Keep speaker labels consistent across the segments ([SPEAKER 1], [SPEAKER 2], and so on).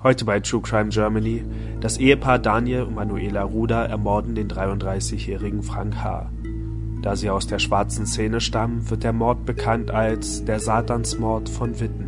[SPEAKER 1] Heute bei True Crime Germany. Das Ehepaar Daniel und Manuela Ruder ermorden den 33-jährigen Frank H. Da sie aus der schwarzen Szene stammen, wird der Mord bekannt als der Satansmord von Witten.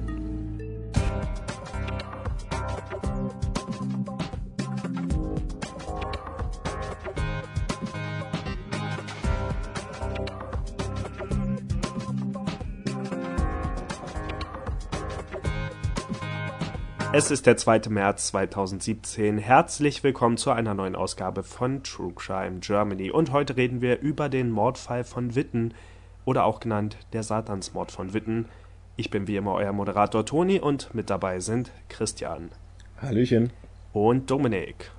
[SPEAKER 1] Es ist der 2. März 2017. Herzlich willkommen zu einer neuen Ausgabe von True Crime Germany. Und heute reden wir über den Mordfall von Witten oder auch genannt der Satansmord von Witten. Ich bin wie immer euer Moderator Toni und mit dabei sind Christian.
[SPEAKER 2] Hallöchen.
[SPEAKER 1] Und Dominik.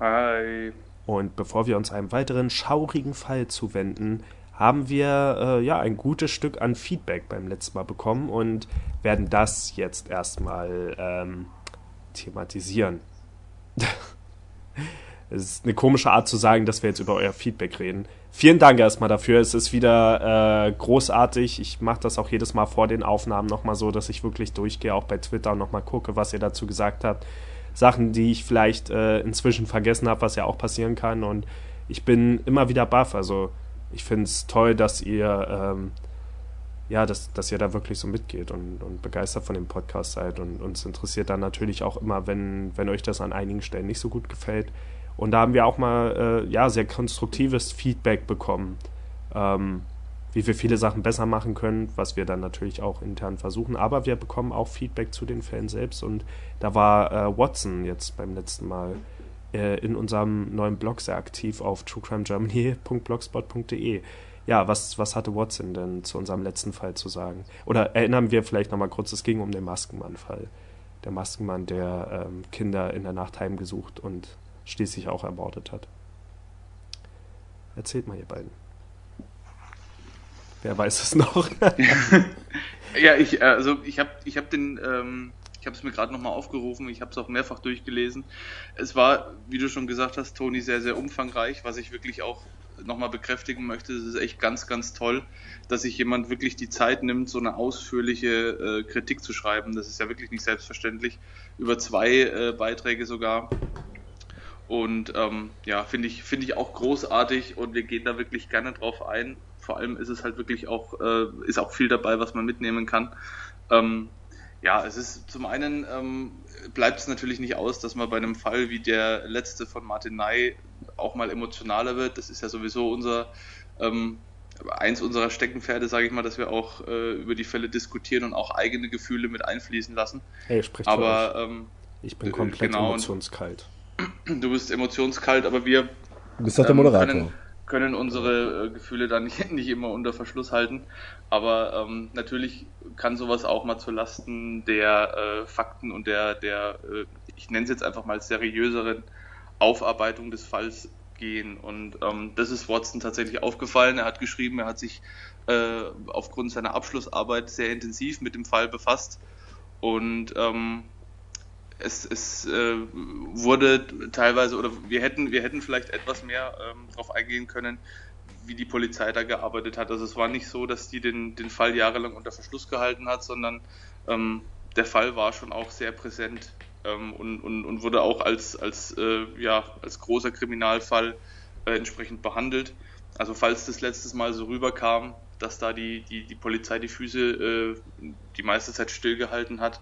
[SPEAKER 3] Hi.
[SPEAKER 1] Und bevor wir uns einem weiteren schaurigen Fall zuwenden, haben wir äh, ja ein gutes Stück an Feedback beim letzten Mal bekommen und werden das jetzt erstmal ähm, thematisieren. Es ist eine komische Art zu sagen, dass wir jetzt über euer Feedback reden. Vielen Dank erstmal dafür. Es ist wieder äh, großartig. Ich mache das auch jedes Mal vor den Aufnahmen nochmal so, dass ich wirklich durchgehe, auch bei Twitter und nochmal gucke, was ihr dazu gesagt habt. Sachen, die ich vielleicht äh, inzwischen vergessen habe, was ja auch passieren kann. Und ich bin immer wieder baff. Also ich finde es toll, dass ihr ähm, ja, dass, dass ihr da wirklich so mitgeht und, und begeistert von dem Podcast seid. Und uns interessiert dann natürlich auch immer, wenn, wenn euch das an einigen Stellen nicht so gut gefällt. Und da haben wir auch mal äh, ja, sehr konstruktives Feedback bekommen, ähm, wie wir viele Sachen besser machen können, was wir dann natürlich auch intern versuchen. Aber wir bekommen auch Feedback zu den Fällen selbst. Und da war äh, Watson jetzt beim letzten Mal äh, in unserem neuen Blog sehr aktiv auf truecrimegermany.blogspot.de. Ja, was, was hatte Watson denn zu unserem letzten Fall zu sagen? Oder erinnern wir vielleicht nochmal kurz, es ging um den Maskenmann-Fall. Der Maskenmann, der ähm, Kinder in der Nacht heimgesucht und schließlich auch ermordet hat. Erzählt mal, ihr beiden. Wer weiß es noch?
[SPEAKER 3] ja, ich, also ich habe ich hab den ähm, ich habe es mir gerade nochmal aufgerufen, ich habe es auch mehrfach durchgelesen. Es war, wie du schon gesagt hast, Toni, sehr, sehr umfangreich, was ich wirklich auch nochmal bekräftigen möchte. Es ist echt ganz, ganz toll, dass sich jemand wirklich die Zeit nimmt, so eine ausführliche äh, Kritik zu schreiben. Das ist ja wirklich nicht selbstverständlich. Über zwei äh, Beiträge sogar. Und ähm, ja, finde ich, finde ich auch großartig und wir gehen da wirklich gerne drauf ein. Vor allem ist es halt wirklich auch, äh, ist auch viel dabei, was man mitnehmen kann. Ähm, ja, es ist zum einen ähm, bleibt es natürlich nicht aus, dass man bei einem Fall wie der letzte von Martin Ney auch mal emotionaler wird. Das ist ja sowieso unser ähm, eins unserer Steckenpferde, sage ich mal, dass wir auch äh, über die Fälle diskutieren und auch eigene Gefühle mit einfließen lassen.
[SPEAKER 1] Hey, spricht
[SPEAKER 3] aber ähm,
[SPEAKER 1] ich bin komplett genau, emotionskalt.
[SPEAKER 3] Du bist emotionskalt, aber wir
[SPEAKER 2] du bist doch der ähm, Moderator.
[SPEAKER 3] Können, können unsere äh, Gefühle da nicht, nicht immer unter Verschluss halten. Aber ähm, natürlich kann sowas auch mal zu Lasten der äh, Fakten und der, der äh, ich nenne es jetzt einfach mal seriöseren Aufarbeitung des Falls gehen. Und ähm, das ist Watson tatsächlich aufgefallen. Er hat geschrieben, er hat sich äh, aufgrund seiner Abschlussarbeit sehr intensiv mit dem Fall befasst. Und ähm, es, es äh, wurde teilweise, oder wir hätten, wir hätten vielleicht etwas mehr ähm, darauf eingehen können, wie die Polizei da gearbeitet hat. Also es war nicht so, dass die den, den Fall jahrelang unter Verschluss gehalten hat, sondern ähm, der Fall war schon auch sehr präsent ähm, und, und, und, wurde auch als, als, äh, ja, als großer Kriminalfall äh, entsprechend behandelt. Also falls das letztes Mal so rüberkam, dass da die, die, die Polizei die Füße äh, die meiste Zeit stillgehalten hat,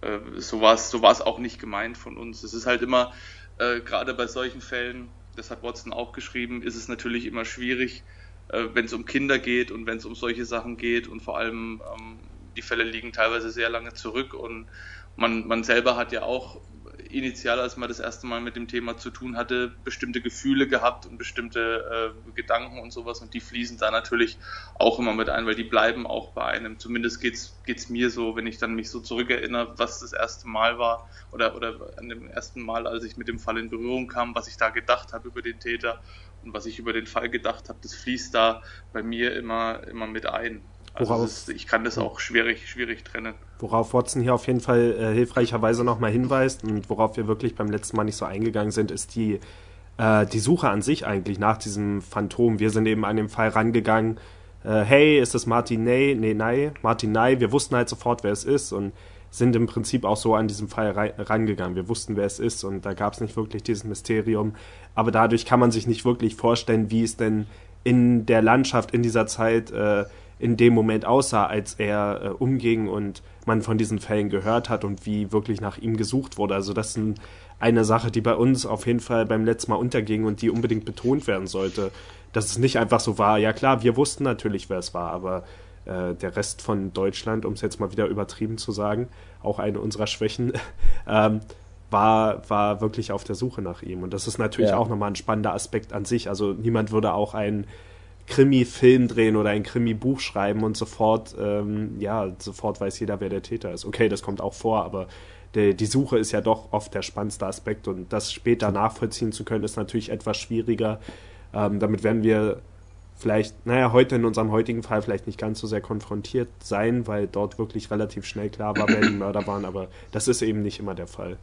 [SPEAKER 3] äh, so war es so auch nicht gemeint von uns. Es ist halt immer, äh, gerade bei solchen Fällen, das hat Watson auch geschrieben, ist es natürlich immer schwierig, äh, wenn es um Kinder geht und wenn es um solche Sachen geht und vor allem ähm, die Fälle liegen teilweise sehr lange zurück und man, man selber hat ja auch initial, als man das erste Mal mit dem Thema zu tun hatte, bestimmte Gefühle gehabt und bestimmte äh, Gedanken und sowas und die fließen da natürlich auch immer mit ein, weil die bleiben auch bei einem. Zumindest geht's geht's mir so, wenn ich dann mich so zurückerinnere, was das erste Mal war oder oder an dem ersten Mal, als ich mit dem Fall in Berührung kam, was ich da gedacht habe über den Täter und was ich über den Fall gedacht habe, das fließt da bei mir immer immer mit ein. Also worauf, ist, ich kann das auch schwierig, schwierig trennen.
[SPEAKER 1] Worauf Watson hier auf jeden Fall äh, hilfreicherweise nochmal hinweist und worauf wir wirklich beim letzten Mal nicht so eingegangen sind, ist die, äh, die Suche an sich eigentlich nach diesem Phantom. Wir sind eben an den Fall rangegangen, äh, hey, ist das Martin Ney? Nee, nein, Martin Ney. Wir wussten halt sofort, wer es ist und sind im Prinzip auch so an diesem Fall rangegangen. Wir wussten, wer es ist und da gab es nicht wirklich dieses Mysterium. Aber dadurch kann man sich nicht wirklich vorstellen, wie es denn in der Landschaft in dieser Zeit äh, in dem Moment aussah, als er äh, umging und man von diesen Fällen gehört hat und wie wirklich nach ihm gesucht wurde. Also das ist ein, eine Sache, die bei uns auf jeden Fall beim letzten Mal unterging und die unbedingt betont werden sollte. Dass es nicht einfach so war, ja klar, wir wussten natürlich, wer es war, aber äh, der Rest von Deutschland, um es jetzt mal wieder übertrieben zu sagen, auch eine unserer Schwächen, ähm, war, war wirklich auf der Suche nach ihm. Und das ist natürlich ja. auch nochmal ein spannender Aspekt an sich. Also niemand würde auch einen Krimi-Film drehen oder ein Krimi-Buch schreiben und sofort, ähm, ja, sofort weiß jeder, wer der Täter ist. Okay, das kommt auch vor, aber die, die Suche ist ja doch oft der spannendste Aspekt und das später nachvollziehen zu können, ist natürlich etwas schwieriger. Ähm, damit werden wir vielleicht, naja, heute in unserem heutigen Fall vielleicht nicht ganz so sehr konfrontiert sein, weil dort wirklich relativ schnell klar war, wer die Mörder waren, aber das ist eben nicht immer der Fall.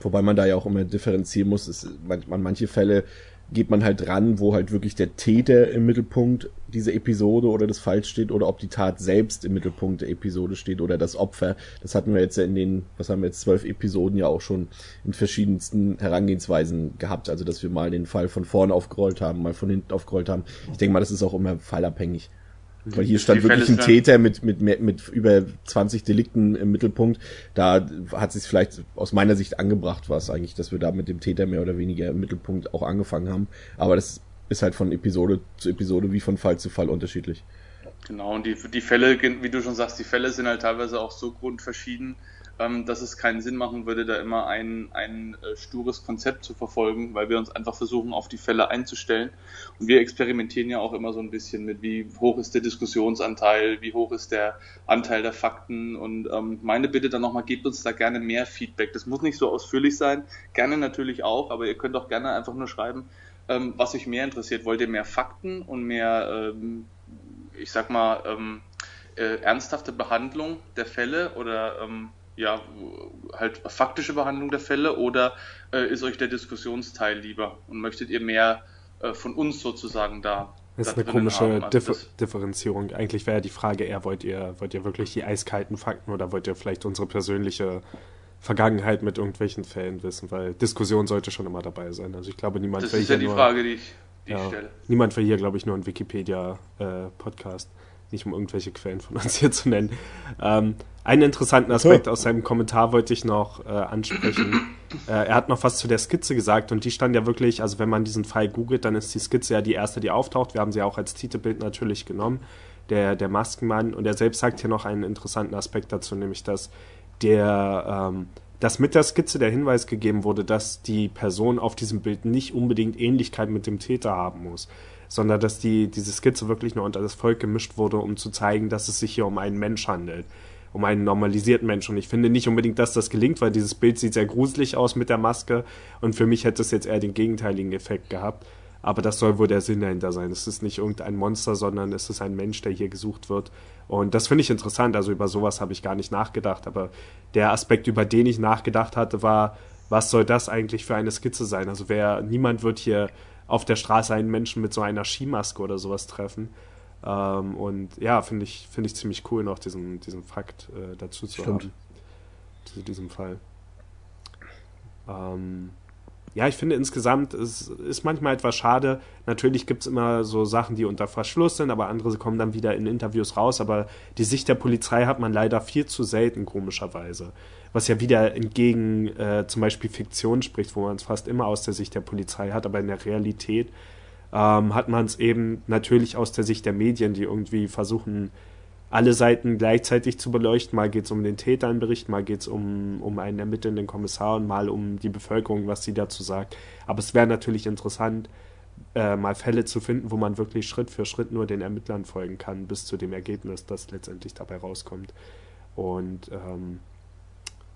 [SPEAKER 2] Wobei man da ja auch immer differenzieren muss, ist, man, manche Fälle geht man halt ran, wo halt wirklich der Täter im Mittelpunkt dieser Episode oder des Falls steht oder ob die Tat selbst im Mittelpunkt der Episode steht oder das Opfer. Das hatten wir jetzt ja in den, was haben wir jetzt, zwölf Episoden ja auch schon in verschiedensten Herangehensweisen gehabt. Also, dass wir mal den Fall von vorne aufgerollt haben, mal von hinten aufgerollt haben. Ich denke mal, das ist auch immer fallabhängig. Weil hier stand wirklich ein Täter mit, mit, mit, über 20 Delikten im Mittelpunkt. Da hat sich vielleicht aus meiner Sicht angebracht, was eigentlich, dass wir da mit dem Täter mehr oder weniger im Mittelpunkt auch angefangen haben. Aber das ist halt von Episode zu Episode wie von Fall zu Fall unterschiedlich.
[SPEAKER 3] Genau, und die, die Fälle, wie du schon sagst, die Fälle sind halt teilweise auch so grundverschieden, ähm, dass es keinen Sinn machen würde, da immer ein, ein äh, stures Konzept zu verfolgen, weil wir uns einfach versuchen, auf die Fälle einzustellen. Und wir experimentieren ja auch immer so ein bisschen mit, wie hoch ist der Diskussionsanteil, wie hoch ist der Anteil der Fakten. Und ähm, meine Bitte dann nochmal, gebt uns da gerne mehr Feedback. Das muss nicht so ausführlich sein, gerne natürlich auch, aber ihr könnt auch gerne einfach nur schreiben, ähm, was euch mehr interessiert. Wollt ihr mehr Fakten und mehr, ähm, ich sag mal, ähm, äh, ernsthafte Behandlung der Fälle oder ähm, ja, halt faktische Behandlung der Fälle oder äh, ist euch der Diskussionsteil lieber und möchtet ihr mehr äh, von uns sozusagen da?
[SPEAKER 1] Das ist eine komische also Differ Differenzierung. Eigentlich wäre ja die Frage eher, wollt ihr, wollt ihr wirklich die eiskalten Fakten oder wollt ihr vielleicht unsere persönliche Vergangenheit mit irgendwelchen Fällen wissen? Weil Diskussion sollte schon immer dabei sein. Also ich glaube, niemand
[SPEAKER 3] das will ist ja die nur, Frage, die ich, die ja, ich stelle.
[SPEAKER 1] Niemand will hier, glaube ich, nur einen Wikipedia-Podcast. Äh, nicht um irgendwelche Quellen von uns hier zu nennen. Ähm, einen interessanten Aspekt aus seinem Kommentar wollte ich noch äh, ansprechen. Äh, er hat noch was zu der Skizze gesagt und die stand ja wirklich, also wenn man diesen Fall googelt, dann ist die Skizze ja die erste, die auftaucht. Wir haben sie auch als Titelbild natürlich genommen, der, der Maskenmann. Und er selbst sagt hier noch einen interessanten Aspekt dazu, nämlich dass der, ähm, dass mit der Skizze der Hinweis gegeben wurde, dass die Person auf diesem Bild nicht unbedingt Ähnlichkeit mit dem Täter haben muss sondern dass die, diese Skizze wirklich nur unter das Volk gemischt wurde, um zu zeigen, dass es sich hier um einen Mensch handelt. Um einen normalisierten Mensch. Und ich finde nicht unbedingt, dass das gelingt, weil dieses Bild sieht sehr gruselig aus mit der Maske. Und für mich hätte es jetzt eher den gegenteiligen Effekt gehabt. Aber das soll wohl der Sinn dahinter sein. Es ist nicht irgendein Monster, sondern es ist ein Mensch, der hier gesucht wird. Und das finde ich interessant. Also über sowas habe ich gar nicht nachgedacht. Aber der Aspekt, über den ich nachgedacht hatte, war, was soll das eigentlich für eine Skizze sein? Also wer, niemand wird hier auf der Straße einen Menschen mit so einer Skimaske oder sowas treffen. Ähm, und ja, finde ich, finde ich ziemlich cool, noch diesen, diesen Fakt äh, dazu zu Stimmt. haben. Zu diesem Fall. Ähm, ja, ich finde insgesamt, es ist manchmal etwas schade. Natürlich gibt es immer so Sachen, die unter Verschluss sind, aber andere kommen dann wieder in Interviews raus. Aber die Sicht der Polizei hat man leider viel zu selten, komischerweise was ja wieder entgegen äh, zum Beispiel Fiktion spricht, wo man es fast immer aus der Sicht der Polizei hat, aber in der Realität ähm, hat man es eben natürlich aus der Sicht der Medien, die irgendwie versuchen, alle Seiten gleichzeitig zu beleuchten. Mal geht es um den Täter mal geht es um, um einen ermittelnden Kommissar und mal um die Bevölkerung, was sie dazu sagt. Aber es wäre natürlich interessant, äh, mal Fälle zu finden, wo man wirklich Schritt für Schritt nur den Ermittlern folgen kann, bis zu dem Ergebnis, das letztendlich dabei rauskommt. Und ähm,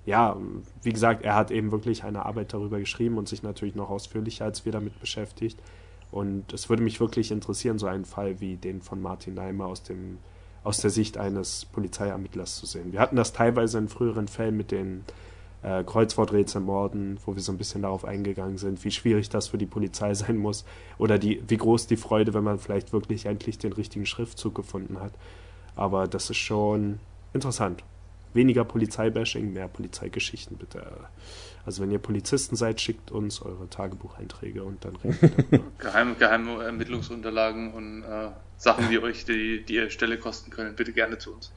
[SPEAKER 1] ja, wie gesagt, er hat eben wirklich eine Arbeit darüber geschrieben und sich natürlich noch ausführlicher als wir damit beschäftigt. Und es würde mich wirklich interessieren, so einen Fall wie den von Martin Neimer aus, dem, aus der Sicht eines Polizeiermittlers zu sehen. Wir hatten das teilweise in früheren Fällen mit den äh, Kreuzworträtselmorden, wo wir so ein bisschen darauf eingegangen sind, wie schwierig das für die Polizei sein muss oder die, wie groß die Freude, wenn man vielleicht wirklich endlich den richtigen Schriftzug gefunden hat. Aber das ist schon interessant weniger Polizeibashing, mehr Polizeigeschichten bitte. Also wenn ihr Polizisten seid, schickt uns eure Tagebucheinträge und dann reden wir
[SPEAKER 3] darüber. Geheime, Ermittlungsunterlagen und äh, Sachen, die euch die, die Stelle kosten können, bitte gerne zu uns.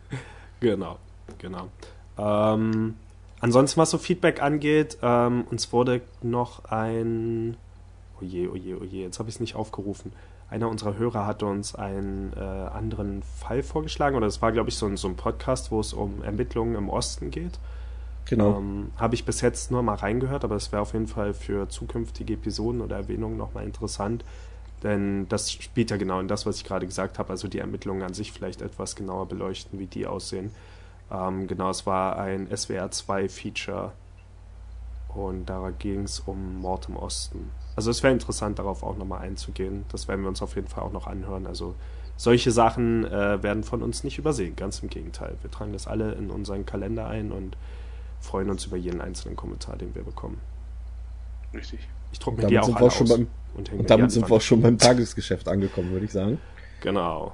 [SPEAKER 1] Genau, genau. Ähm, ansonsten, was so Feedback angeht, ähm, uns wurde noch ein oje, oje, oje, jetzt habe ich es nicht aufgerufen. Einer unserer Hörer hatte uns einen äh, anderen Fall vorgeschlagen, oder es war, glaube ich, so ein, so ein Podcast, wo es um Ermittlungen im Osten geht. Genau. Ähm, habe ich bis jetzt nur mal reingehört, aber es wäre auf jeden Fall für zukünftige Episoden oder Erwähnungen nochmal interessant, denn das spielt ja genau in das, was ich gerade gesagt habe, also die Ermittlungen an sich vielleicht etwas genauer beleuchten, wie die aussehen. Ähm, genau, es war ein SWR 2 Feature und da ging es um Mord im Osten. Also es wäre interessant, darauf auch nochmal einzugehen. Das werden wir uns auf jeden Fall auch noch anhören. Also solche Sachen äh, werden von uns nicht übersehen. Ganz im Gegenteil. Wir tragen das alle in unseren Kalender ein und freuen uns über jeden einzelnen Kommentar, den wir bekommen.
[SPEAKER 3] Richtig.
[SPEAKER 2] Ich drucke mir die auch, auch schon beim, und, und damit sind wir auch schon beim Tagesgeschäft angekommen, würde ich sagen.
[SPEAKER 1] Genau.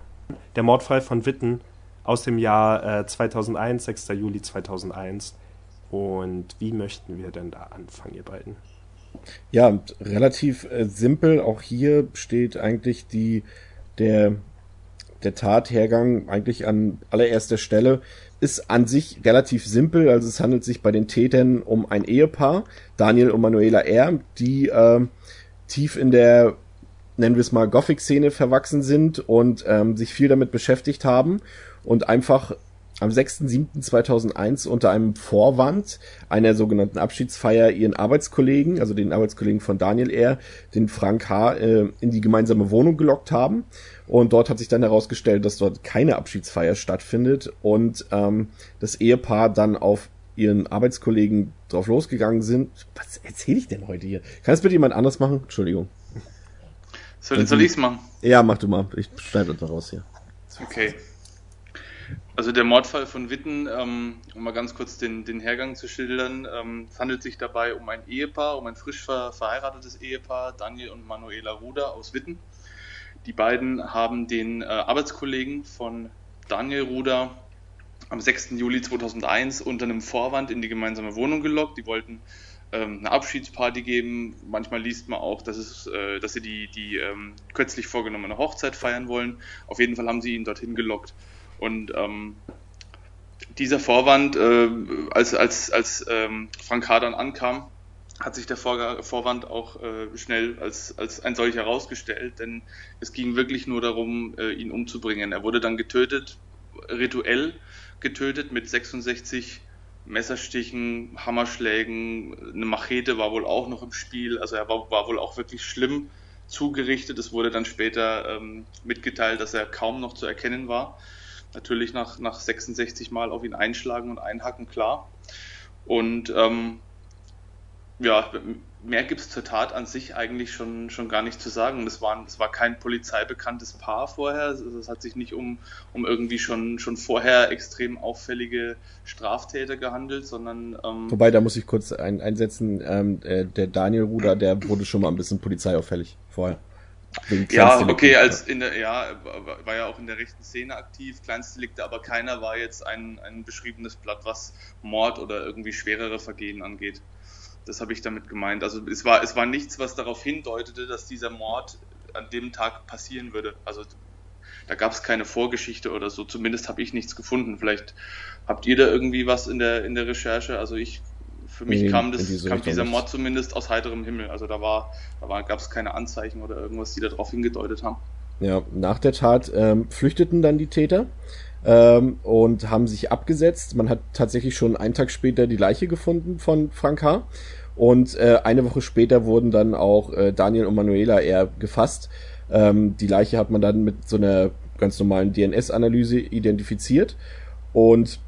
[SPEAKER 1] Der Mordfall von Witten aus dem Jahr äh, 2001, 6. Juli 2001. Und wie möchten wir denn da anfangen, ihr beiden?
[SPEAKER 2] Ja, relativ äh, simpel. Auch hier steht eigentlich die, der, der Tathergang eigentlich an allererster Stelle. Ist an sich relativ simpel. Also es handelt sich bei den Tätern um ein Ehepaar, Daniel und Manuela R., die äh, tief in der nennen wir es mal Gothic-Szene verwachsen sind und ähm, sich viel damit beschäftigt haben und einfach am 6.7.2001 unter einem Vorwand einer sogenannten Abschiedsfeier ihren Arbeitskollegen, also den Arbeitskollegen von Daniel R., den Frank H., äh, in die gemeinsame Wohnung gelockt haben. Und dort hat sich dann herausgestellt, dass dort keine Abschiedsfeier stattfindet und ähm, das Ehepaar dann auf ihren Arbeitskollegen drauf losgegangen sind. Was erzähle ich denn heute hier? Kann es bitte jemand anderes machen? Entschuldigung.
[SPEAKER 3] Soll, soll ich's machen?
[SPEAKER 2] Ja, mach du mal. Ich schneide das raus hier.
[SPEAKER 3] Okay. Also der Mordfall von Witten, ähm, um mal ganz kurz den, den Hergang zu schildern, ähm, es handelt sich dabei um ein Ehepaar, um ein frisch ver verheiratetes Ehepaar, Daniel und Manuela Ruder aus Witten. Die beiden haben den äh, Arbeitskollegen von Daniel Ruder am 6. Juli 2001 unter einem Vorwand in die gemeinsame Wohnung gelockt. Die wollten ähm, eine Abschiedsparty geben. Manchmal liest man auch, dass, es, äh, dass sie die, die ähm, kürzlich vorgenommene Hochzeit feiern wollen. Auf jeden Fall haben sie ihn dorthin gelockt. Und ähm, dieser Vorwand, äh, als, als, als ähm, Frank Hadern ankam, hat sich der Vor Vorwand auch äh, schnell als, als ein solcher herausgestellt, denn es ging wirklich nur darum, äh, ihn umzubringen. Er wurde dann getötet, rituell getötet mit 66 Messerstichen, Hammerschlägen, eine Machete war wohl auch noch im Spiel, also er war, war wohl auch wirklich schlimm zugerichtet. Es wurde dann später ähm, mitgeteilt, dass er kaum noch zu erkennen war natürlich nach, nach 66 Mal auf ihn einschlagen und einhacken, klar. Und ähm, ja, mehr gibt es zur Tat an sich eigentlich schon, schon gar nicht zu sagen. Es war, war kein polizeibekanntes Paar vorher. Es hat sich nicht um, um irgendwie schon, schon vorher extrem auffällige Straftäter gehandelt, sondern.
[SPEAKER 2] Ähm, Wobei, da muss ich kurz ein, einsetzen, ähm, äh, der Daniel Ruder, der wurde schon mal ein bisschen polizeiauffällig vorher.
[SPEAKER 3] Ja, okay, als in der, ja, war ja auch in der rechten Szene aktiv, Kleinstdelikte, aber keiner war jetzt ein, ein beschriebenes Blatt, was Mord oder irgendwie schwerere Vergehen angeht. Das habe ich damit gemeint. Also es war, es war nichts, was darauf hindeutete, dass dieser Mord an dem Tag passieren würde. Also da gab es keine Vorgeschichte oder so. Zumindest habe ich nichts gefunden. Vielleicht habt ihr da irgendwie was in der, in der Recherche. Also ich für mich nee, kam, das, kam dieser Mord zumindest aus heiterem Himmel. Also da war, da war, gab es keine Anzeichen oder irgendwas, die darauf hingedeutet haben.
[SPEAKER 2] Ja, nach der Tat ähm, flüchteten dann die Täter ähm, und haben sich abgesetzt. Man hat tatsächlich schon einen Tag später die Leiche gefunden von Frank H. Und äh, eine Woche später wurden dann auch äh, Daniel und Manuela eher gefasst. Ähm, die Leiche hat man dann mit so einer ganz normalen DNS-Analyse identifiziert. Und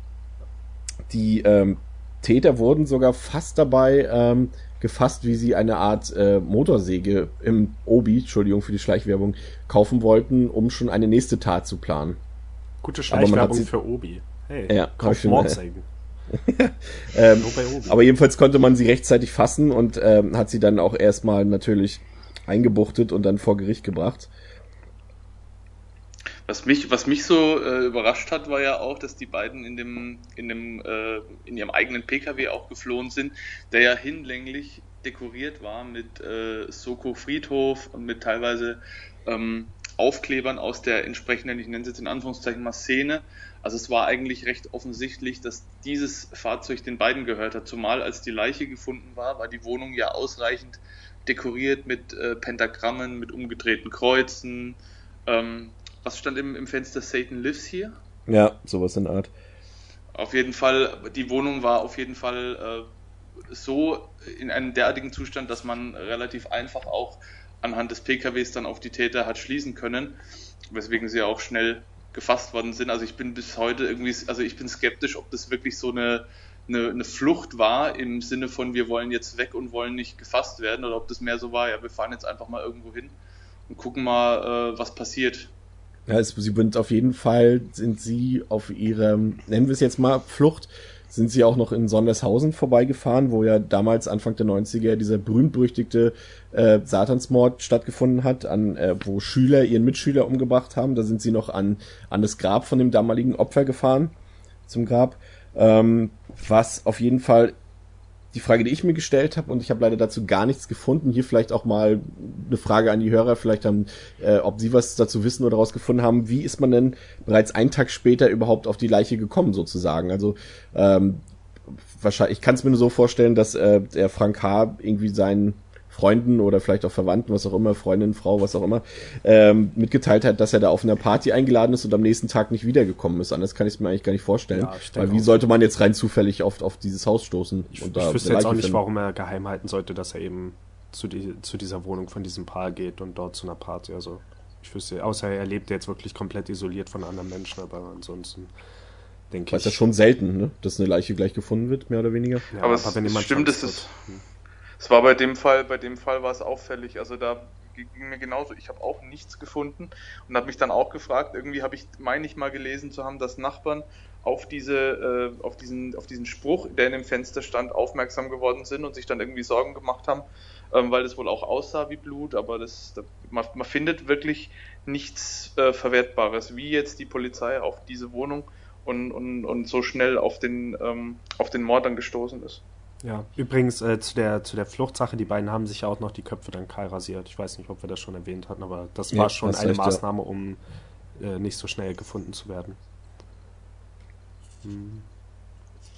[SPEAKER 2] die ähm, Täter wurden sogar fast dabei ähm, gefasst, wie sie eine Art äh, Motorsäge im Obi, Entschuldigung für die Schleichwerbung, kaufen wollten, um schon eine nächste Tat zu planen.
[SPEAKER 1] Gute Schleichwerbung sie, für Obi.
[SPEAKER 2] Hey, ja, kauf Mordsägen. ähm, aber jedenfalls konnte man sie rechtzeitig fassen und ähm, hat sie dann auch erstmal natürlich eingebuchtet und dann vor Gericht gebracht.
[SPEAKER 3] Was mich, was mich so äh, überrascht hat, war ja auch, dass die beiden in dem, in dem, äh, in ihrem eigenen PKW auch geflohen sind, der ja hinlänglich dekoriert war mit äh, Soko Friedhof und mit teilweise ähm, Aufklebern aus der entsprechenden, ich nenne es jetzt in Anführungszeichen mal Szene. Also es war eigentlich recht offensichtlich, dass dieses Fahrzeug den beiden gehört hat, zumal als die Leiche gefunden war, war die Wohnung ja ausreichend dekoriert mit äh, Pentagrammen, mit umgedrehten Kreuzen. Ähm, was stand im, im Fenster Satan Lives hier?
[SPEAKER 2] Ja, sowas in Art.
[SPEAKER 3] Auf jeden Fall, die Wohnung war auf jeden Fall äh, so in einem derartigen Zustand, dass man relativ einfach auch anhand des PKWs dann auf die Täter hat schließen können, weswegen sie auch schnell gefasst worden sind. Also ich bin bis heute irgendwie, also ich bin skeptisch, ob das wirklich so eine, eine, eine, Flucht war im Sinne von wir wollen jetzt weg und wollen nicht gefasst werden oder ob das mehr so war, ja, wir fahren jetzt einfach mal irgendwo hin und gucken mal, äh, was passiert.
[SPEAKER 2] Ja, es, sie sind auf jeden Fall, sind sie auf ihrem, nennen wir es jetzt mal, Flucht, sind sie auch noch in Sondershausen vorbeigefahren, wo ja damals Anfang der 90er dieser berühmt-berüchtigte äh, Satansmord stattgefunden hat, an äh, wo Schüler ihren Mitschüler umgebracht haben. Da sind sie noch an, an das Grab von dem damaligen Opfer gefahren, zum Grab. Ähm, was auf jeden Fall die Frage, die ich mir gestellt habe, und ich habe leider dazu gar nichts gefunden. Hier vielleicht auch mal eine Frage an die Hörer, vielleicht haben, äh, ob sie was dazu wissen oder rausgefunden haben. Wie ist man denn bereits einen Tag später überhaupt auf die Leiche gekommen, sozusagen? Also ähm, wahrscheinlich, ich kann es mir nur so vorstellen, dass äh, der Frank H. irgendwie seinen Freunden oder vielleicht auch Verwandten, was auch immer, Freundin, Frau, was auch immer, ähm, mitgeteilt hat, dass er da auf einer Party eingeladen ist und am nächsten Tag nicht wiedergekommen ist. Anders kann ich es mir eigentlich gar nicht vorstellen. Ja, Weil wie sollte man jetzt rein zufällig auf, auf dieses Haus stoßen?
[SPEAKER 1] Ich, und da ich wüsste jetzt auch nicht, finden. warum er geheim halten sollte, dass er eben zu, die, zu dieser Wohnung von diesem Paar geht und dort zu einer Party. Also ich wüsste, außer er lebt jetzt wirklich komplett isoliert von anderen Menschen, aber ansonsten denke ich.
[SPEAKER 2] Das ist ja schon selten, ne? dass eine Leiche gleich gefunden wird, mehr oder weniger.
[SPEAKER 3] Ja, aber, aber wenn es stimmt, es ist. Hm. Es war bei dem Fall, bei dem Fall war es auffällig. Also da ging mir genauso. Ich habe auch nichts gefunden und habe mich dann auch gefragt. Irgendwie habe ich, meine ich mal gelesen zu haben, dass Nachbarn auf diese, äh, auf diesen, auf diesen Spruch, der in dem Fenster stand, aufmerksam geworden sind und sich dann irgendwie Sorgen gemacht haben, ähm, weil das wohl auch aussah wie Blut. Aber das, da, man, man, findet wirklich nichts äh, Verwertbares, wie jetzt die Polizei auf diese Wohnung und, und, und so schnell auf den, ähm, auf den Mord dann gestoßen ist.
[SPEAKER 1] Ja, übrigens äh, zu, der, zu der Fluchtsache, die beiden haben sich ja auch noch die Köpfe dann kahl rasiert. Ich weiß nicht, ob wir das schon erwähnt hatten, aber das ja, war schon eine recht, Maßnahme, ja. um äh, nicht so schnell gefunden zu werden.
[SPEAKER 2] Hm.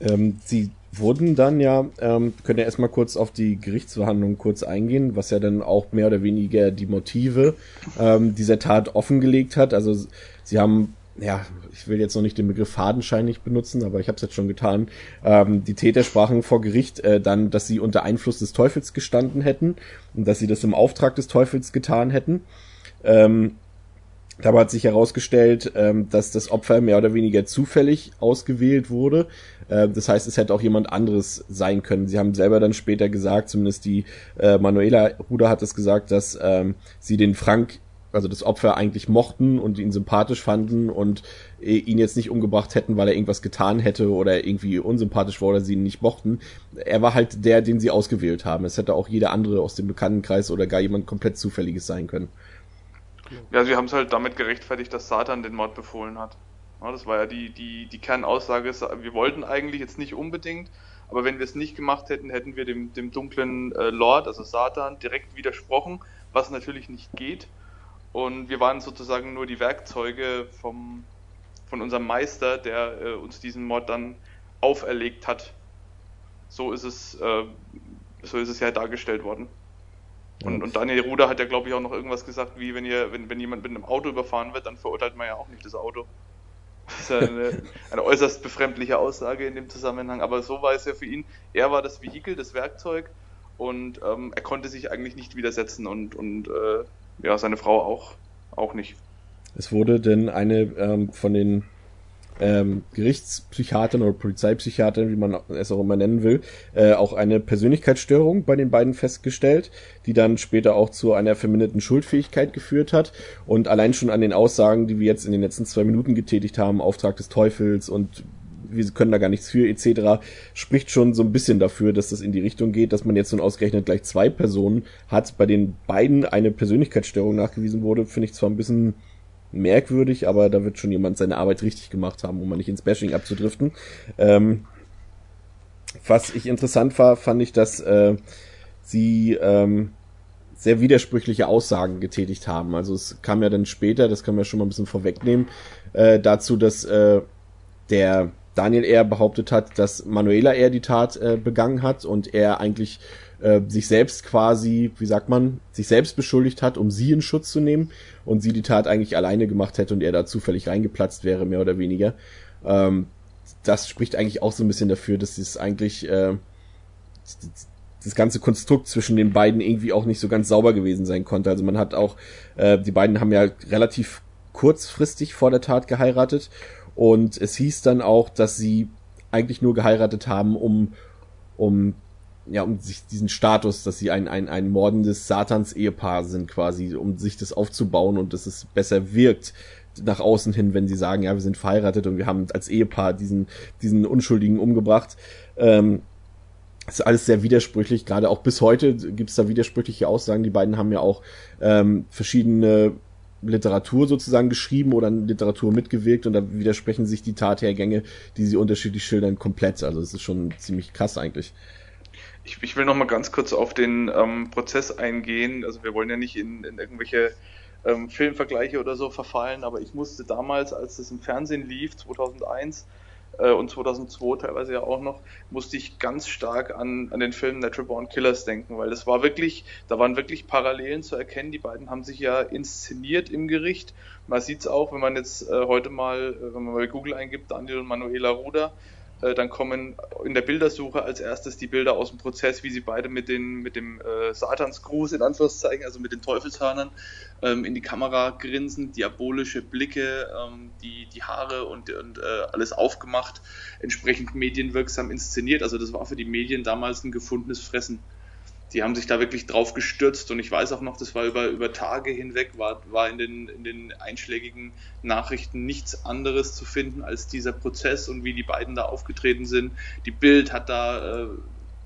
[SPEAKER 2] Ähm, sie wurden dann ja, ähm, können ja erstmal kurz auf die Gerichtsverhandlungen kurz eingehen, was ja dann auch mehr oder weniger die Motive ähm, dieser Tat offengelegt hat. Also sie haben ja, ich will jetzt noch nicht den Begriff fadenscheinig benutzen, aber ich habe es jetzt schon getan. Ähm, die Täter sprachen vor Gericht äh, dann, dass sie unter Einfluss des Teufels gestanden hätten und dass sie das im Auftrag des Teufels getan hätten. Ähm, dabei hat sich herausgestellt, ähm, dass das Opfer mehr oder weniger zufällig ausgewählt wurde. Äh, das heißt, es hätte auch jemand anderes sein können. Sie haben selber dann später gesagt, zumindest die äh, Manuela Ruder hat es gesagt, dass ähm, sie den Frank also das Opfer eigentlich mochten und ihn sympathisch fanden und ihn jetzt nicht umgebracht hätten, weil er irgendwas getan hätte oder irgendwie unsympathisch war oder sie ihn nicht mochten. Er war halt der, den sie ausgewählt haben. Es hätte auch jeder andere aus dem Bekanntenkreis oder gar jemand komplett Zufälliges sein können.
[SPEAKER 3] Ja, sie haben es halt damit gerechtfertigt, dass Satan den Mord befohlen hat. Ja, das war ja die, die, die Kernaussage. Wir wollten eigentlich jetzt nicht unbedingt, aber wenn wir es nicht gemacht hätten, hätten wir dem, dem dunklen äh, Lord, also Satan, direkt widersprochen, was natürlich nicht geht. Und wir waren sozusagen nur die Werkzeuge vom, von unserem Meister, der äh, uns diesen Mord dann auferlegt hat. So ist es, äh, so ist es ja dargestellt worden. Und, und Daniel Ruder hat ja, glaube ich, auch noch irgendwas gesagt, wie wenn ihr, wenn, wenn jemand mit einem Auto überfahren wird, dann verurteilt man ja auch nicht das Auto. Das ist ja eine, eine äußerst befremdliche Aussage in dem Zusammenhang. Aber so war es ja für ihn. Er war das Vehikel, das Werkzeug und ähm, er konnte sich eigentlich nicht widersetzen und, und äh, ja, seine Frau auch, auch nicht.
[SPEAKER 2] Es wurde denn eine ähm, von den ähm, Gerichtspsychiatern oder Polizeipsychiatern, wie man es auch immer nennen will, äh, auch eine Persönlichkeitsstörung bei den beiden festgestellt, die dann später auch zu einer verminderten Schuldfähigkeit geführt hat. Und allein schon an den Aussagen, die wir jetzt in den letzten zwei Minuten getätigt haben, Auftrag des Teufels und wir können da gar nichts für etc., spricht schon so ein bisschen dafür, dass das in die Richtung geht, dass man jetzt nun ausgerechnet gleich zwei Personen hat, bei denen beiden eine Persönlichkeitsstörung nachgewiesen wurde, finde ich zwar ein bisschen merkwürdig, aber da wird schon jemand seine Arbeit richtig gemacht haben, um mal nicht ins Bashing abzudriften. Ähm, was ich interessant war, fand ich, dass äh, sie ähm, sehr widersprüchliche Aussagen getätigt haben. Also es kam ja dann später, das können wir schon mal ein bisschen vorwegnehmen, äh, dazu, dass äh, der Daniel eher behauptet hat, dass Manuela eher die Tat äh, begangen hat und er eigentlich äh, sich selbst quasi, wie sagt man, sich selbst beschuldigt hat, um sie in Schutz zu nehmen und sie die Tat eigentlich alleine gemacht hätte und er da zufällig reingeplatzt wäre, mehr oder weniger. Ähm, das spricht eigentlich auch so ein bisschen dafür, dass es eigentlich äh, das ganze Konstrukt zwischen den beiden irgendwie auch nicht so ganz sauber gewesen sein konnte. Also man hat auch, äh, die beiden haben ja relativ kurzfristig vor der Tat geheiratet und es hieß dann auch, dass sie eigentlich nur geheiratet haben, um, um, ja, um sich diesen Status, dass sie ein, ein, ein mordendes Satans-Ehepaar sind quasi, um sich das aufzubauen und dass es besser wirkt nach außen hin, wenn sie sagen, ja, wir sind verheiratet und wir haben als Ehepaar diesen, diesen Unschuldigen umgebracht. Ähm, ist alles sehr widersprüchlich, gerade auch bis heute gibt es da widersprüchliche Aussagen. Die beiden haben ja auch ähm, verschiedene Literatur sozusagen geschrieben oder in Literatur mitgewirkt und da widersprechen sich die Tathergänge, die sie unterschiedlich schildern, komplett. Also es ist schon ziemlich krass eigentlich.
[SPEAKER 3] Ich, ich will noch mal ganz kurz auf den ähm, Prozess eingehen. Also wir wollen ja nicht in, in irgendwelche ähm, Filmvergleiche oder so verfallen, aber ich musste damals, als das im Fernsehen lief, 2001, äh, und 2002 teilweise ja auch noch, musste ich ganz stark an, an den Film Natural Born Killers denken, weil das war wirklich, da waren wirklich Parallelen zu erkennen. Die beiden haben sich ja inszeniert im Gericht. Man sieht es auch, wenn man jetzt äh, heute mal, äh, wenn man bei Google eingibt, Daniel und Manuela Ruder, äh, dann kommen in der Bildersuche als erstes die Bilder aus dem Prozess, wie sie beide mit, den, mit dem äh, Satansgruß in Anführungszeichen, also mit den Teufelshörnern, ähm, in die Kamera grinsen, diabolische Blicke, ähm, die, die Haare und, und äh, alles aufgemacht, entsprechend medienwirksam inszeniert. Also das war für die Medien damals ein gefundenes Fressen die haben sich da wirklich drauf gestürzt und ich weiß auch noch, das war über, über Tage hinweg, war, war in, den, in den einschlägigen Nachrichten nichts anderes zu finden als dieser Prozess und wie die beiden da aufgetreten sind. Die Bild hat da äh,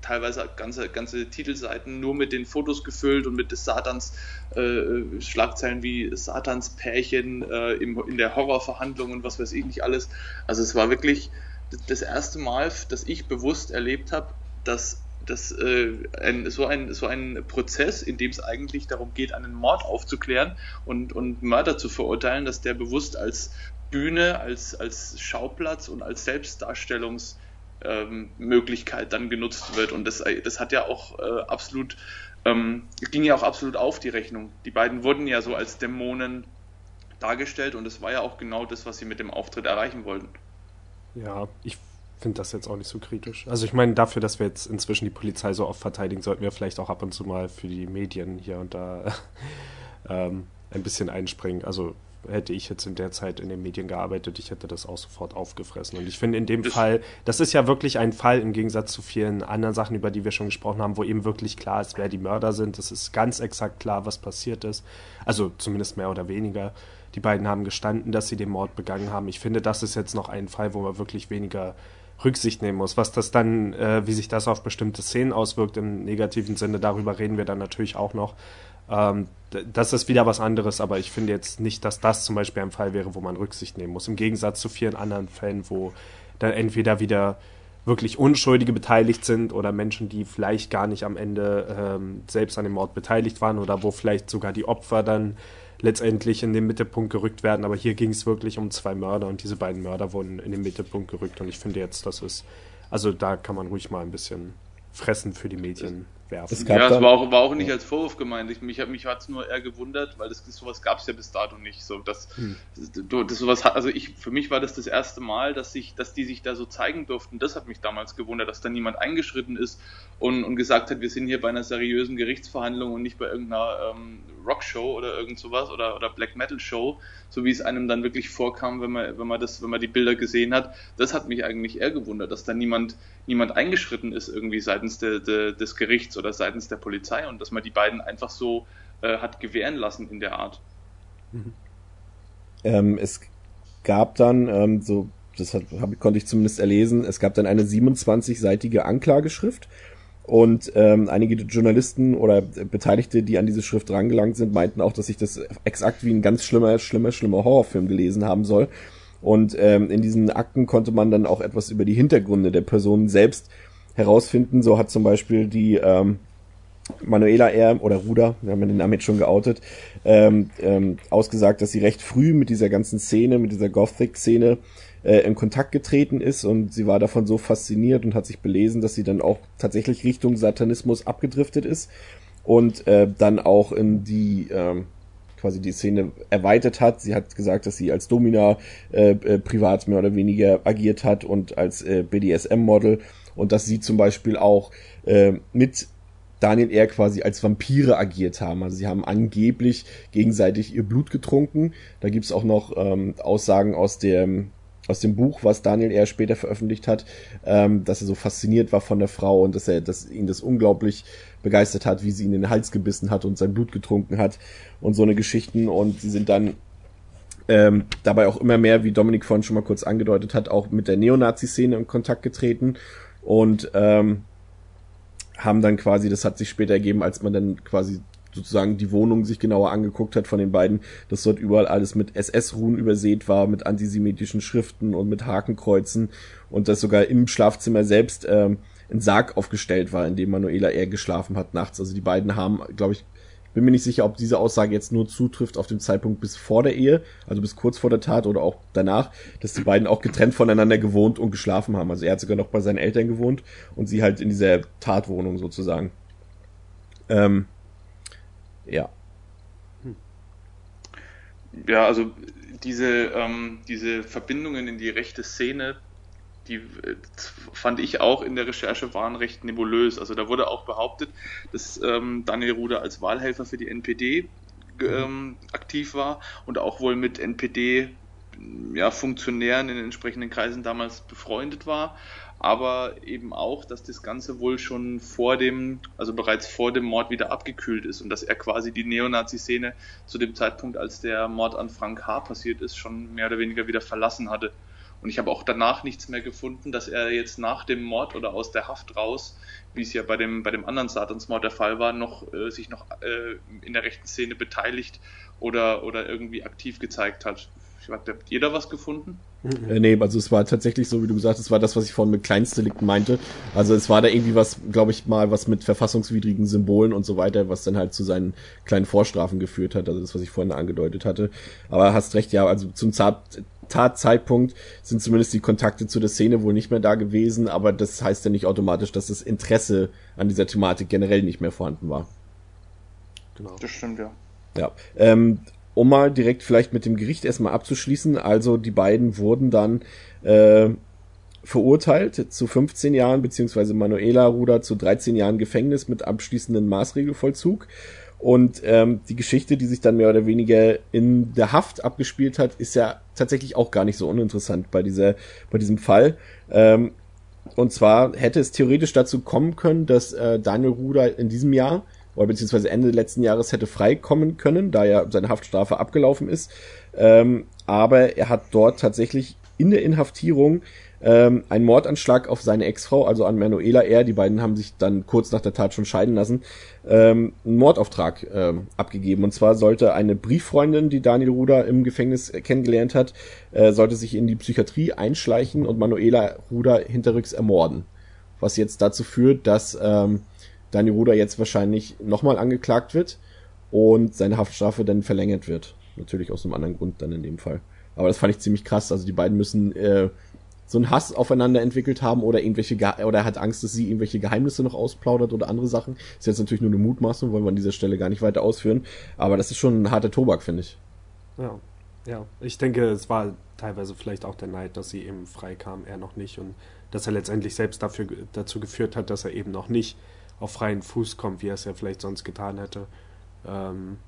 [SPEAKER 3] teilweise ganze, ganze Titelseiten nur mit den Fotos gefüllt und mit des Satans äh, Schlagzeilen wie Satans Pärchen äh, im, in der Horrorverhandlung und was weiß ich nicht alles. Also es war wirklich das erste Mal, dass ich bewusst erlebt habe, dass das, äh, ein, so, ein, so ein Prozess, in dem es eigentlich darum geht, einen Mord aufzuklären und, und Mörder zu verurteilen, dass der bewusst als Bühne, als, als Schauplatz und als Selbstdarstellungsmöglichkeit ähm, dann genutzt wird. Und das, das hat ja auch äh, absolut, ähm, ging ja auch absolut auf die Rechnung. Die beiden wurden ja so als Dämonen dargestellt und das war ja auch genau das, was sie mit dem Auftritt erreichen wollten.
[SPEAKER 1] Ja, ich finde das jetzt auch nicht so kritisch. Also ich meine, dafür, dass wir jetzt inzwischen die Polizei so oft verteidigen, sollten wir vielleicht auch ab und zu mal für die Medien hier und da ähm, ein bisschen einspringen. Also hätte ich jetzt in der Zeit in den Medien gearbeitet, ich hätte das auch sofort aufgefressen. Und ich finde in dem das Fall, das ist ja wirklich ein Fall im Gegensatz zu vielen anderen Sachen, über die wir schon gesprochen haben, wo eben wirklich klar ist, wer die Mörder sind. Es ist ganz exakt klar, was passiert ist. Also zumindest mehr oder weniger. Die beiden haben gestanden, dass sie den Mord begangen haben. Ich finde, das ist jetzt noch ein Fall, wo man wirklich weniger Rücksicht nehmen muss. Was das dann, äh, wie sich das auf bestimmte Szenen auswirkt im negativen Sinne, darüber reden wir dann natürlich auch noch. Ähm, das ist wieder was anderes, aber ich finde jetzt nicht, dass das zum Beispiel ein Fall wäre, wo man Rücksicht nehmen muss. Im Gegensatz zu vielen anderen Fällen, wo dann entweder wieder wirklich Unschuldige beteiligt sind oder Menschen, die vielleicht gar nicht am Ende ähm, selbst an dem Mord beteiligt waren oder wo vielleicht sogar die Opfer dann letztendlich in den Mittelpunkt gerückt werden. Aber hier ging es wirklich um zwei Mörder und diese beiden Mörder wurden in den Mittelpunkt gerückt. Und ich finde jetzt, das ist, also da kann man ruhig mal ein bisschen fressen für die Medien werfen.
[SPEAKER 3] Es ja, es war auch, war auch nicht als Vorwurf gemeint. Ich, mich mich hat es nur eher gewundert, weil das, sowas gab es ja bis dato nicht. So, dass, hm. das, das, sowas hat, also ich, für mich war das das erste Mal, dass, sich, dass die sich da so zeigen durften. Das hat mich damals gewundert, dass da niemand eingeschritten ist und, und gesagt hat, wir sind hier bei einer seriösen Gerichtsverhandlung und nicht bei irgendeiner ähm, Rockshow oder irgend sowas oder, oder Black Metal Show, so wie es einem dann wirklich vorkam, wenn man, wenn man das, wenn man die Bilder gesehen hat. Das hat mich eigentlich eher gewundert, dass da niemand, niemand eingeschritten ist irgendwie seitens de, de, des Gerichts oder seitens der Polizei und dass man die beiden einfach so äh, hat gewähren lassen in der Art.
[SPEAKER 2] Mhm. Ähm, es gab dann, ähm, so, das hat, hab, konnte ich zumindest erlesen, es gab dann eine 27-seitige Anklageschrift Und ähm, einige Journalisten oder Beteiligte, die an diese Schrift rangelangt sind, meinten auch, dass sich das exakt wie ein ganz schlimmer, schlimmer, schlimmer Horrorfilm gelesen haben soll. Und ähm, in diesen Akten konnte man dann auch etwas über die Hintergründe der Personen selbst herausfinden. So hat zum Beispiel die ähm, Manuela R. oder Ruda, wir haben den Namen jetzt schon geoutet, ähm, ähm, ausgesagt, dass sie recht früh mit dieser ganzen Szene, mit dieser Gothic-Szene äh, in Kontakt getreten ist und sie war davon so fasziniert und hat sich belesen, dass sie dann auch tatsächlich Richtung Satanismus abgedriftet ist und äh, dann auch in die ähm, quasi die Szene erweitert hat. Sie hat gesagt, dass sie als Domina äh, äh, privat mehr oder weniger agiert hat und als äh, BDSM-Model und dass sie zum Beispiel auch äh, mit Daniel R. quasi als Vampire agiert haben. Also sie haben angeblich gegenseitig ihr Blut getrunken. Da gibt's auch noch ähm, Aussagen aus dem aus dem Buch, was Daniel eher später veröffentlicht hat, ähm, dass er so fasziniert war von der Frau und dass er, dass ihn das unglaublich begeistert hat, wie sie ihn in den Hals gebissen hat und sein Blut getrunken hat und so eine Geschichten. Und sie sind dann ähm, dabei auch immer mehr, wie Dominik vorhin schon mal kurz angedeutet hat, auch mit der Neonazi-Szene in Kontakt getreten und ähm, haben dann quasi, das hat sich später ergeben, als man dann quasi sozusagen die Wohnung sich genauer angeguckt hat von den beiden, dass dort überall alles mit SS-Ruhen übersät war, mit antisemitischen Schriften und mit Hakenkreuzen und dass sogar im Schlafzimmer selbst ähm, ein Sarg aufgestellt war, in dem Manuela eher geschlafen hat nachts. Also die beiden haben, glaube ich, bin mir nicht sicher, ob diese Aussage jetzt nur zutrifft auf dem Zeitpunkt bis vor der Ehe, also bis kurz vor der Tat oder auch danach, dass die beiden auch getrennt voneinander gewohnt und geschlafen haben. Also er hat sogar noch bei seinen Eltern gewohnt und sie halt in dieser Tatwohnung sozusagen. Ähm, ja.
[SPEAKER 3] Ja, also diese, ähm, diese Verbindungen in die rechte Szene, die äh, fand ich auch in der Recherche waren recht nebulös. Also da wurde auch behauptet, dass ähm, Daniel Ruder als Wahlhelfer für die NPD ähm, aktiv war und auch wohl mit NPD ja, Funktionären in den entsprechenden Kreisen damals befreundet war aber eben auch, dass das Ganze wohl schon vor dem, also bereits vor dem Mord wieder abgekühlt ist und dass er quasi die Neonazi-Szene zu dem Zeitpunkt, als der Mord an Frank H. passiert ist, schon mehr oder weniger wieder verlassen hatte. Und ich habe auch danach nichts mehr gefunden, dass er jetzt nach dem Mord oder aus der Haft raus, wie es ja bei dem, bei dem anderen Satansmord der Fall war, noch äh, sich noch äh, in der rechten Szene beteiligt oder, oder irgendwie aktiv gezeigt hat. Habt ihr da was gefunden?
[SPEAKER 2] Äh, nee, also es war tatsächlich so, wie du gesagt hast, es war das, was ich vorhin mit Kleinstdelikten meinte. Also es war da irgendwie was, glaube ich mal, was mit verfassungswidrigen Symbolen und so weiter, was dann halt zu seinen kleinen Vorstrafen geführt hat. Also das, was ich vorhin angedeutet hatte. Aber hast recht, ja, also zum Zart Tatzeitpunkt sind zumindest die Kontakte zu der Szene wohl nicht mehr da gewesen, aber das heißt ja nicht automatisch, dass das Interesse an dieser Thematik generell nicht mehr vorhanden war.
[SPEAKER 3] Genau. Das stimmt, ja.
[SPEAKER 2] Ja. Ähm, um mal direkt vielleicht mit dem Gericht erstmal abzuschließen, also die beiden wurden dann äh, verurteilt zu 15 Jahren, beziehungsweise Manuela Ruder zu 13 Jahren Gefängnis mit abschließenden Maßregelvollzug. Und ähm, die Geschichte, die sich dann mehr oder weniger in der Haft abgespielt hat, ist ja tatsächlich auch gar nicht so uninteressant bei dieser, bei diesem Fall. Ähm, und zwar hätte es theoretisch dazu kommen können, dass äh, Daniel Ruder in diesem Jahr oder beziehungsweise Ende letzten Jahres hätte freikommen können, da ja seine Haftstrafe abgelaufen ist. Ähm, aber er hat dort tatsächlich in der Inhaftierung ähm, einen Mordanschlag auf seine Ex-Frau, also an Manuela R., die beiden haben sich dann kurz nach der Tat schon scheiden lassen, ähm, einen Mordauftrag ähm, abgegeben. Und zwar sollte eine Brieffreundin, die Daniel Ruder im Gefängnis kennengelernt hat, äh, sollte sich in die Psychiatrie einschleichen und Manuela Ruder hinterrücks ermorden. Was jetzt dazu führt, dass ähm, Daniel Ruder jetzt wahrscheinlich nochmal angeklagt wird und seine Haftstrafe dann verlängert wird. Natürlich aus einem anderen Grund dann in dem Fall. Aber das fand ich ziemlich krass. Also die beiden müssen äh, so einen Hass aufeinander entwickelt haben oder irgendwelche Ge oder hat Angst, dass sie irgendwelche Geheimnisse noch ausplaudert oder andere Sachen. Ist jetzt natürlich nur eine Mutmaßung, wollen wir an dieser Stelle gar nicht weiter ausführen. Aber das ist schon ein harter Tobak, finde ich.
[SPEAKER 1] Ja, ja. Ich denke, es war teilweise vielleicht auch der Neid, dass sie eben frei kam, er noch nicht und dass er letztendlich selbst dafür dazu geführt hat, dass er eben noch nicht auf freien Fuß kommt, wie er es ja vielleicht sonst getan hätte. Ähm,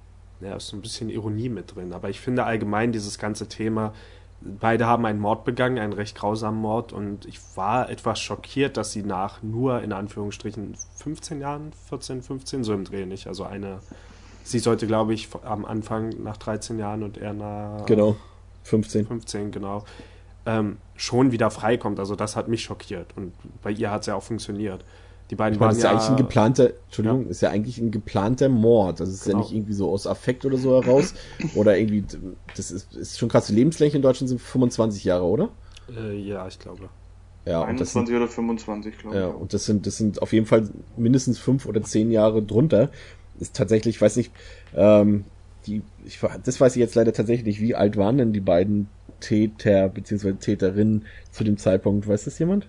[SPEAKER 1] ja, ist so ein bisschen Ironie mit drin. Aber ich finde allgemein dieses ganze Thema, beide haben einen Mord begangen, einen recht grausamen Mord und ich war etwas schockiert, dass sie nach nur in Anführungsstrichen 15 Jahren, 14, 15, so im Dreh nicht, also eine, sie sollte glaube ich am Anfang nach 13 Jahren und er nach
[SPEAKER 2] genau 15,
[SPEAKER 1] 15 genau, ähm, schon wieder freikommt. Also das hat mich schockiert und bei ihr hat es ja auch funktioniert Die beiden
[SPEAKER 2] ich meine,
[SPEAKER 1] waren
[SPEAKER 2] das ist ja
[SPEAKER 1] ja
[SPEAKER 2] eigentlich ein geplanter, Entschuldigung, ja. ist ja eigentlich ein geplanter Mord. Das ist genau. ja nicht irgendwie so aus Affekt oder so heraus. oder irgendwie, das ist, ist schon krass. Die Lebenslänge in Deutschland sind 25 Jahre, oder?
[SPEAKER 1] Äh, ja, ich glaube.
[SPEAKER 3] Ja, 21 sind, oder 25, glaube
[SPEAKER 2] ich. Ja, und das sind, das sind auf jeden Fall mindestens fünf oder zehn Jahre drunter. Ist tatsächlich, ich weiß nicht, ähm, die, ich, das weiß ich jetzt leider tatsächlich nicht, wie alt waren denn die beiden Täter bzw. Täterinnen zu dem Zeitpunkt? Weiß das jemand?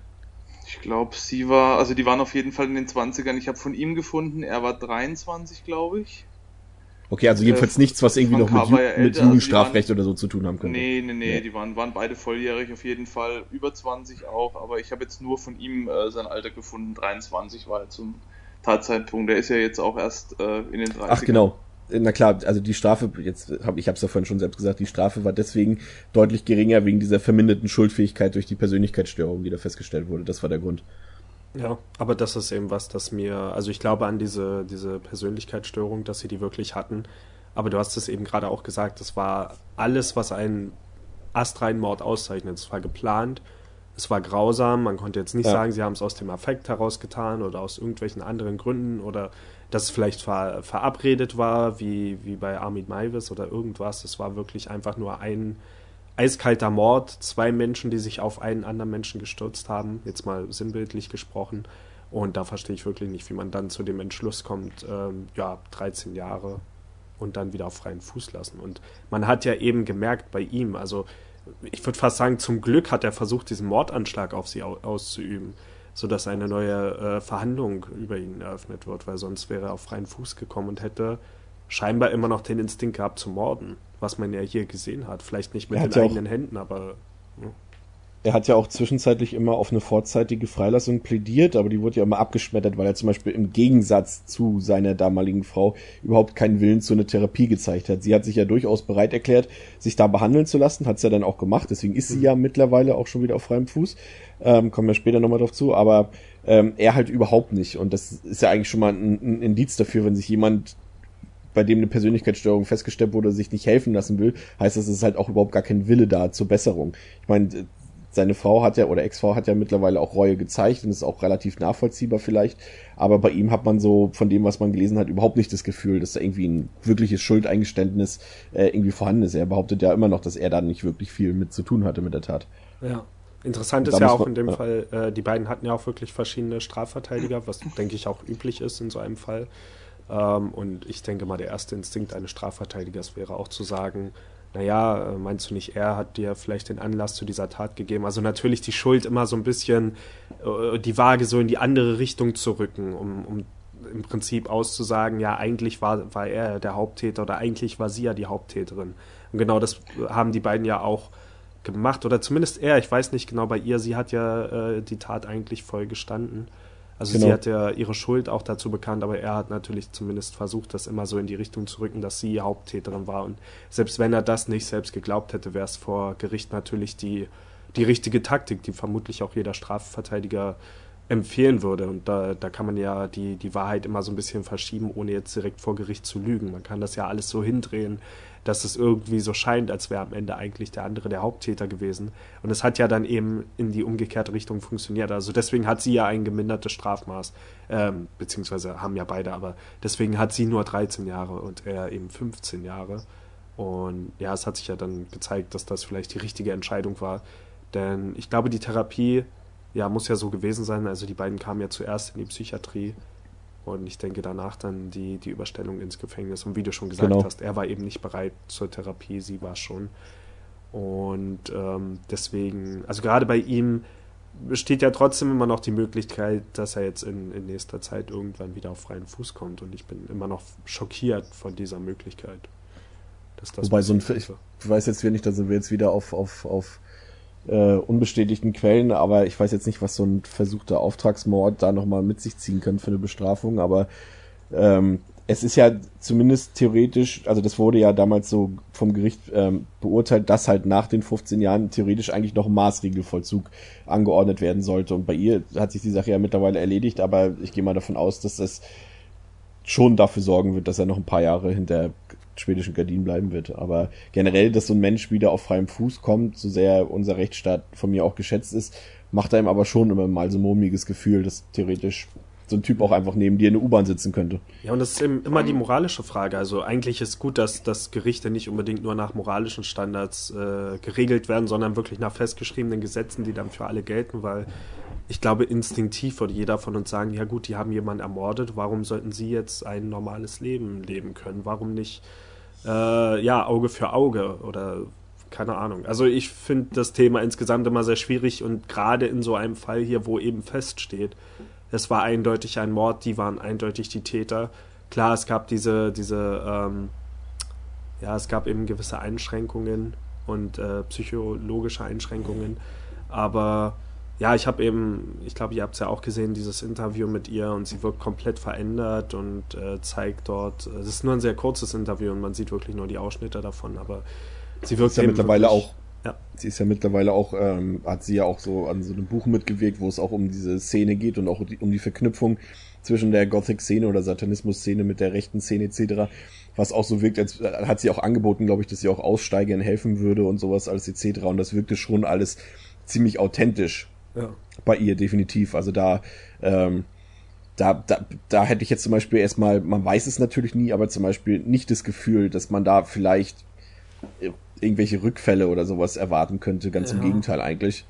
[SPEAKER 3] Ich glaube, sie war, also die waren auf jeden Fall in den 20ern. Ich habe von ihm gefunden, er war 23, glaube ich.
[SPEAKER 2] Okay, also jedenfalls äh, nichts, was irgendwie noch mit, Ju älter, mit also Jugendstrafrecht also oder so zu tun haben könnte.
[SPEAKER 3] Nee, nee, nee, ja. die waren, waren beide volljährig auf jeden Fall, über 20 auch, aber ich habe jetzt nur von ihm äh, sein Alter gefunden, 23 war er zum Tatzeitpunkt. Der ist ja jetzt auch erst äh, in den 30ern.
[SPEAKER 2] Ach genau, na klar, also die Strafe, jetzt hab, ich habe es ja vorhin schon selbst gesagt, die Strafe war deswegen deutlich geringer wegen dieser verminderten Schuldfähigkeit durch die Persönlichkeitsstörung, die da festgestellt wurde. Das war der Grund.
[SPEAKER 1] Ja, aber das ist eben was, das mir, also ich glaube an diese, diese Persönlichkeitsstörung, dass sie die wirklich hatten. Aber du hast es eben gerade auch gesagt, das war alles, was einen astreinen Mord auszeichnet. Es war geplant, es war grausam, man konnte jetzt nicht ja. sagen, sie haben es aus dem Affekt herausgetan oder aus irgendwelchen anderen Gründen oder dass es vielleicht ver verabredet war, wie, wie bei Armin Maivis oder irgendwas. Es war wirklich einfach nur ein eiskalter Mord, zwei Menschen, die sich auf einen anderen Menschen gestürzt haben, jetzt mal sinnbildlich gesprochen. Und da verstehe ich wirklich nicht, wie man dann zu dem Entschluss kommt, ähm, ja, 13 Jahre und dann wieder auf freien Fuß lassen. Und man hat ja eben gemerkt bei ihm, also ich würde fast sagen, zum Glück hat er versucht, diesen Mordanschlag auf sie auszuüben sodass eine neue äh, Verhandlung über ihn eröffnet wird, weil sonst wäre er auf freien Fuß gekommen und hätte scheinbar immer noch den Instinkt gehabt zu morden, was man ja hier gesehen hat. Vielleicht nicht mit den ja eigenen Händen, aber.
[SPEAKER 2] Er hat ja auch zwischenzeitlich immer auf eine vorzeitige Freilassung plädiert, aber die wurde ja immer abgeschmettert, weil er zum Beispiel im Gegensatz zu seiner damaligen Frau überhaupt keinen Willen zu einer Therapie gezeigt hat. Sie hat sich ja durchaus bereit erklärt, sich da behandeln zu lassen, hat es ja dann auch gemacht, deswegen ist sie mhm. ja mittlerweile auch schon wieder auf freiem Fuß. Ähm, kommen wir später nochmal drauf zu, aber ähm, er halt überhaupt nicht. Und das ist ja eigentlich schon mal ein, ein Indiz dafür, wenn sich jemand bei dem eine Persönlichkeitsstörung festgestellt wurde, sich nicht helfen lassen will, heißt das, es ist halt auch überhaupt gar kein Wille da zur Besserung. Ich meine, seine Frau hat ja oder Ex-Frau hat ja mittlerweile auch Reue gezeigt und ist auch relativ nachvollziehbar vielleicht. Aber bei ihm hat man so von dem, was man gelesen hat, überhaupt nicht das Gefühl, dass da irgendwie ein wirkliches Schuldeingeständnis äh, irgendwie vorhanden ist. Er behauptet ja immer noch, dass er da nicht wirklich viel mit zu tun hatte mit der Tat.
[SPEAKER 1] Ja. Interessant ist ja auch in dem ja. Fall, äh, die beiden hatten ja auch wirklich verschiedene Strafverteidiger, was denke ich auch üblich ist in so einem Fall. Ähm, und ich denke mal, der erste Instinkt eines Strafverteidigers wäre auch zu sagen, naja, äh, meinst du nicht, er hat dir vielleicht den Anlass zu dieser Tat gegeben? Also natürlich die Schuld immer so ein bisschen, äh, die Waage so in die andere Richtung zu rücken, um, um im Prinzip auszusagen, ja, eigentlich war, war er der Haupttäter oder eigentlich war sie ja die Haupttäterin. Und genau das haben die beiden ja auch gemacht, oder zumindest er, ich weiß nicht genau bei ihr, sie hat ja äh, die Tat eigentlich voll gestanden. Also genau. sie hat ja ihre Schuld auch dazu bekannt, aber er hat natürlich zumindest versucht, das immer so in die Richtung zu rücken, dass sie Haupttäterin war. Und selbst wenn er das nicht selbst geglaubt hätte, wäre es vor Gericht natürlich die, die richtige Taktik, die vermutlich auch jeder Strafverteidiger empfehlen würde. Und da, da kann man ja die, die Wahrheit immer so ein bisschen verschieben, ohne jetzt direkt vor Gericht zu lügen. Man kann das ja alles so hindrehen, dass es irgendwie so scheint, als wäre am Ende eigentlich der andere der Haupttäter gewesen. Und es hat ja dann eben in die umgekehrte Richtung funktioniert. Also deswegen hat sie ja ein gemindertes Strafmaß, ähm, beziehungsweise haben ja beide, aber deswegen hat sie nur 13 Jahre und er eben 15 Jahre. Und ja, es hat sich ja dann gezeigt, dass das vielleicht die richtige Entscheidung war. Denn ich glaube, die Therapie ja, muss ja so gewesen sein. Also die beiden kamen ja zuerst in die Psychiatrie und ich denke danach dann die, die Überstellung ins Gefängnis. Und wie du schon gesagt genau. hast, er war eben nicht bereit zur Therapie, sie war schon. Und ähm, deswegen, also gerade bei ihm besteht ja trotzdem immer noch die Möglichkeit, dass er jetzt in, in nächster Zeit irgendwann wieder auf freien Fuß kommt. Und ich bin immer noch schockiert von dieser Möglichkeit.
[SPEAKER 2] Wobei so ein, ich weiß jetzt nicht, da sind wir jetzt wieder auf, auf, auf äh, unbestätigten Quellen, aber ich weiß jetzt nicht, was so ein versuchter Auftragsmord da nochmal mit sich ziehen kann für eine Bestrafung, aber ähm, es ist ja zumindest theoretisch, also das wurde ja damals so vom Gericht ähm, beurteilt, dass halt nach den 15 Jahren theoretisch eigentlich noch Maßregelvollzug angeordnet werden sollte. Und bei ihr hat sich die Sache ja mittlerweile erledigt, aber ich gehe mal davon aus, dass das schon dafür sorgen wird, dass er noch ein paar Jahre hinter schwedischen Gardinen bleiben wird. Aber generell, dass so ein Mensch wieder auf freiem Fuß kommt, so sehr unser Rechtsstaat von mir auch geschätzt ist, macht einem aber schon immer mal so ein mulmiges Gefühl, dass theoretisch so ein Typ auch einfach neben dir in der U-Bahn sitzen könnte.
[SPEAKER 1] Ja, und das ist immer die moralische Frage. Also eigentlich ist gut, dass, dass Gerichte nicht unbedingt nur nach moralischen Standards äh, geregelt werden, sondern wirklich nach festgeschriebenen Gesetzen, die dann für alle gelten, weil ich glaube, instinktiv würde jeder von uns sagen, ja gut, die haben jemanden ermordet, warum sollten sie jetzt ein normales Leben leben können? Warum nicht, äh, ja, Auge für Auge oder keine Ahnung. Also ich finde das Thema insgesamt immer sehr schwierig und gerade in so einem Fall hier, wo eben feststeht, es war eindeutig ein Mord, die waren eindeutig die Täter. Klar, es gab diese, diese, ähm, ja, es gab eben gewisse Einschränkungen und äh, psychologische Einschränkungen, aber ja, ich habe eben, ich glaube, ihr habt es ja auch gesehen, dieses Interview mit ihr und sie wirkt komplett verändert und äh, zeigt dort, es ist nur ein sehr kurzes Interview und man sieht wirklich nur die Ausschnitte davon, aber sie wirkt
[SPEAKER 2] ist ja mittlerweile wirklich, auch, ja. sie ist ja mittlerweile auch, ähm, hat sie ja auch so an so einem Buch mitgewirkt, wo es auch um diese Szene geht und auch um die Verknüpfung zwischen der Gothic-Szene oder Satanismus-Szene mit der rechten Szene etc., was auch so wirkt, als hat sie auch angeboten, glaube ich, dass sie auch Aussteigern helfen würde und sowas alles etc. Und das wirkte schon alles ziemlich authentisch ja. bei ihr, definitiv. Also da, ähm, da, da, da hätte ich jetzt zum Beispiel erstmal, man weiß es natürlich nie, aber zum Beispiel nicht das Gefühl, dass man da vielleicht irgendwelche Rückfälle oder sowas erwarten könnte. Ganz ja. im Gegenteil eigentlich.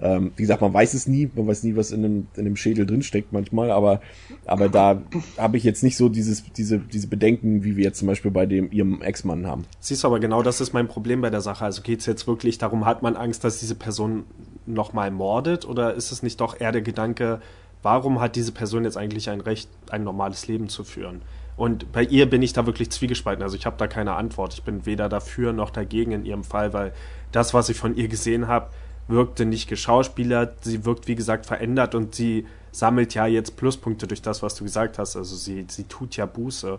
[SPEAKER 2] Ähm, wie gesagt, man weiß es nie, man weiß nie, was in einem, in einem Schädel drinsteckt manchmal, aber, aber da habe ich jetzt nicht so dieses, diese, diese Bedenken, wie wir jetzt zum Beispiel bei dem ihrem Ex-Mann haben.
[SPEAKER 1] Siehst du, aber genau das ist mein Problem bei der Sache. Also geht es jetzt wirklich darum, hat man Angst, dass diese Person nochmal mordet oder ist es nicht doch eher der Gedanke, warum hat diese Person jetzt eigentlich ein Recht, ein normales Leben zu führen? Und bei ihr bin ich da wirklich zwiegespalten. Also ich habe da keine Antwort. Ich bin weder dafür noch dagegen in ihrem Fall, weil das, was ich von ihr gesehen habe, wirkte nicht geschauspielert, sie wirkt wie gesagt verändert und sie sammelt ja jetzt Pluspunkte durch das, was du gesagt hast. Also sie, sie tut ja Buße.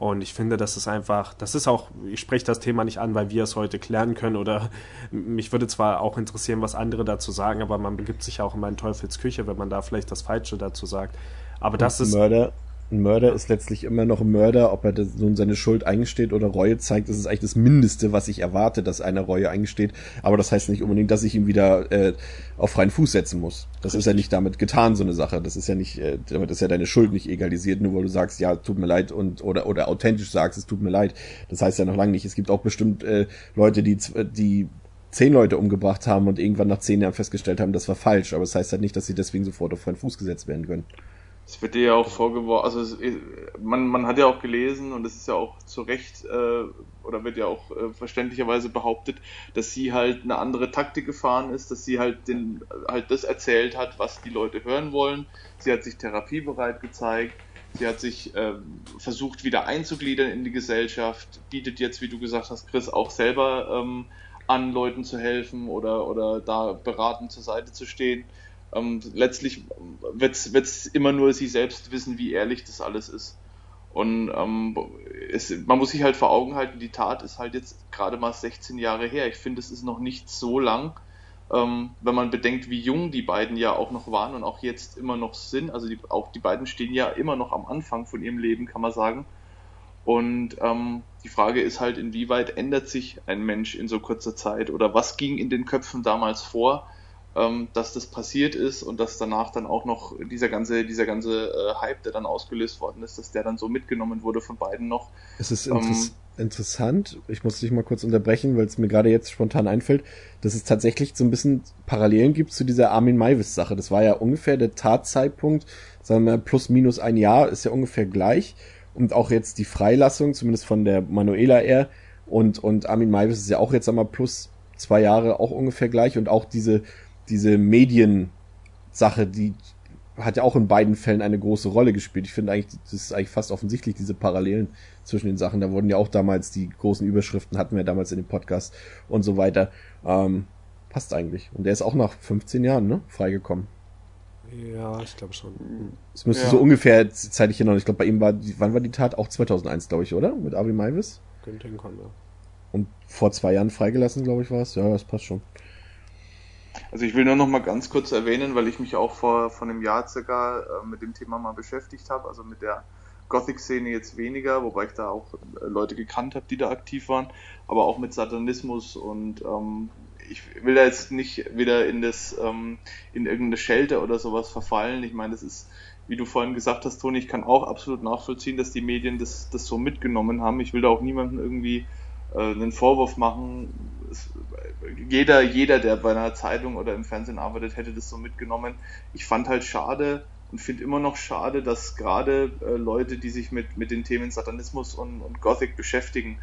[SPEAKER 1] Und ich finde, das ist einfach, das ist auch, ich spreche das Thema nicht an, weil wir es heute klären können oder mich würde zwar auch interessieren, was andere dazu sagen, aber man begibt sich auch in meinen Teufelsküche, wenn man da vielleicht das Falsche dazu sagt. Aber das ist.
[SPEAKER 2] Mörder, ein Mörder ist letztlich immer noch ein Mörder, ob er nun seine Schuld eingesteht oder Reue zeigt, das ist eigentlich das Mindeste, was ich erwarte, dass einer Reue eingesteht. Aber das heißt nicht unbedingt, dass ich ihn wieder äh, auf freien Fuß setzen muss. Das Richtig. ist ja nicht damit getan, so eine Sache. Das ist ja nicht, äh, damit ist ja deine Schuld nicht egalisiert, nur weil du sagst, ja, tut mir leid und oder oder authentisch sagst, es tut mir leid. Das heißt ja noch lange nicht. Es gibt auch bestimmt äh, Leute, die die zehn Leute umgebracht haben und irgendwann nach zehn Jahren festgestellt haben, das war falsch. Aber das heißt halt nicht, dass sie deswegen sofort auf freien Fuß gesetzt werden können.
[SPEAKER 3] Es wird dir ja auch vorgeworfen, also es, man, man hat ja auch gelesen und es ist ja auch zu Recht äh, oder wird ja auch äh, verständlicherweise behauptet, dass sie halt eine andere Taktik gefahren ist, dass sie halt den halt das erzählt hat, was die Leute hören wollen. Sie hat sich therapiebereit gezeigt, sie hat sich äh, versucht wieder einzugliedern in die Gesellschaft, bietet jetzt, wie du gesagt hast, Chris, auch selber ähm, an, Leuten zu helfen oder oder da beratend zur Seite zu stehen. Ähm, letztlich wird es immer nur sie selbst wissen, wie ehrlich das alles ist. Und ähm, es, man muss sich halt vor Augen halten, die Tat ist halt jetzt gerade mal 16 Jahre her. Ich finde, es ist noch nicht so lang, ähm, wenn man bedenkt, wie jung die beiden ja auch noch waren und auch jetzt immer noch sind. Also die, auch die beiden stehen ja immer noch am Anfang von ihrem Leben, kann man sagen. Und ähm, die Frage ist halt, inwieweit ändert sich ein Mensch in so kurzer Zeit oder was ging in den Köpfen damals vor? Ähm, dass das passiert ist und dass danach dann auch noch dieser ganze, dieser ganze äh, Hype, der dann ausgelöst worden ist, dass der dann so mitgenommen wurde von beiden noch.
[SPEAKER 2] Es ist ähm, interessant, ich muss dich mal kurz unterbrechen, weil es mir gerade jetzt spontan einfällt, dass es tatsächlich so ein bisschen Parallelen gibt zu dieser Armin Maivis-Sache. Das war ja ungefähr der Tatzeitpunkt, sagen wir plus minus ein Jahr, ist ja ungefähr gleich. Und auch jetzt die Freilassung, zumindest von der Manuela R. Und, und Armin Maivis ist ja auch jetzt einmal plus zwei Jahre auch ungefähr gleich. Und auch diese, diese Mediensache, die hat ja auch in beiden Fällen eine große Rolle gespielt. Ich finde eigentlich, das ist eigentlich fast offensichtlich, diese Parallelen zwischen den Sachen. Da wurden ja auch damals die großen Überschriften, hatten wir damals in dem Podcast und so weiter. Ähm, passt eigentlich. Und der ist auch nach 15 Jahren, ne, freigekommen.
[SPEAKER 1] Ja, ich glaube schon.
[SPEAKER 2] Es müsste ja. so ungefähr zeitlich genau. Ich glaube, bei ihm war, wann war die Tat? Auch 2001, glaube ich, oder? Mit Avi Maivis? Könnte hinkommen, ja. Und vor zwei Jahren freigelassen, glaube ich, war es. Ja, das passt schon.
[SPEAKER 3] Also ich will nur noch mal ganz kurz erwähnen, weil ich mich auch vor, vor einem Jahr circa äh, mit dem Thema mal beschäftigt habe, also mit der Gothic-Szene jetzt weniger, wobei ich da auch äh, Leute gekannt habe, die da aktiv waren, aber auch mit Satanismus und ähm, ich will da jetzt nicht wieder in das ähm, in irgendeine Schelte oder sowas verfallen. Ich meine, das ist wie du vorhin gesagt hast, Toni, ich kann auch absolut nachvollziehen, dass die Medien das, das so mitgenommen haben. Ich will da auch niemandem irgendwie äh, einen Vorwurf machen. Es, jeder, jeder, der bei einer Zeitung oder im Fernsehen arbeitet, hätte das so mitgenommen. Ich fand halt schade und finde immer noch schade, dass gerade äh, Leute, die sich mit, mit den Themen Satanismus und, und Gothic beschäftigen,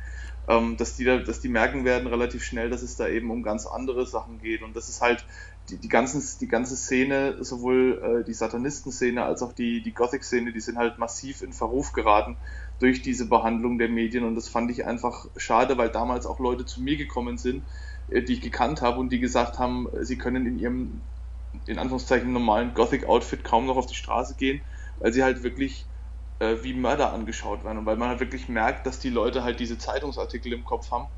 [SPEAKER 3] ähm, dass, die da, dass die merken werden relativ schnell, dass es da eben um ganz andere Sachen geht. Und das ist halt die, die, ganzen, die ganze Szene, sowohl äh, die Satanisten-Szene als auch die, die Gothic-Szene, die sind halt massiv in Verruf geraten durch diese Behandlung der Medien. Und das fand ich einfach schade, weil damals auch Leute zu mir gekommen sind, äh, die ich gekannt habe und die gesagt haben, sie können in ihrem, in Anführungszeichen, normalen Gothic-Outfit kaum noch auf die Straße gehen, weil sie halt wirklich äh, wie Mörder angeschaut werden und weil man halt wirklich merkt, dass die Leute halt diese Zeitungsartikel im Kopf haben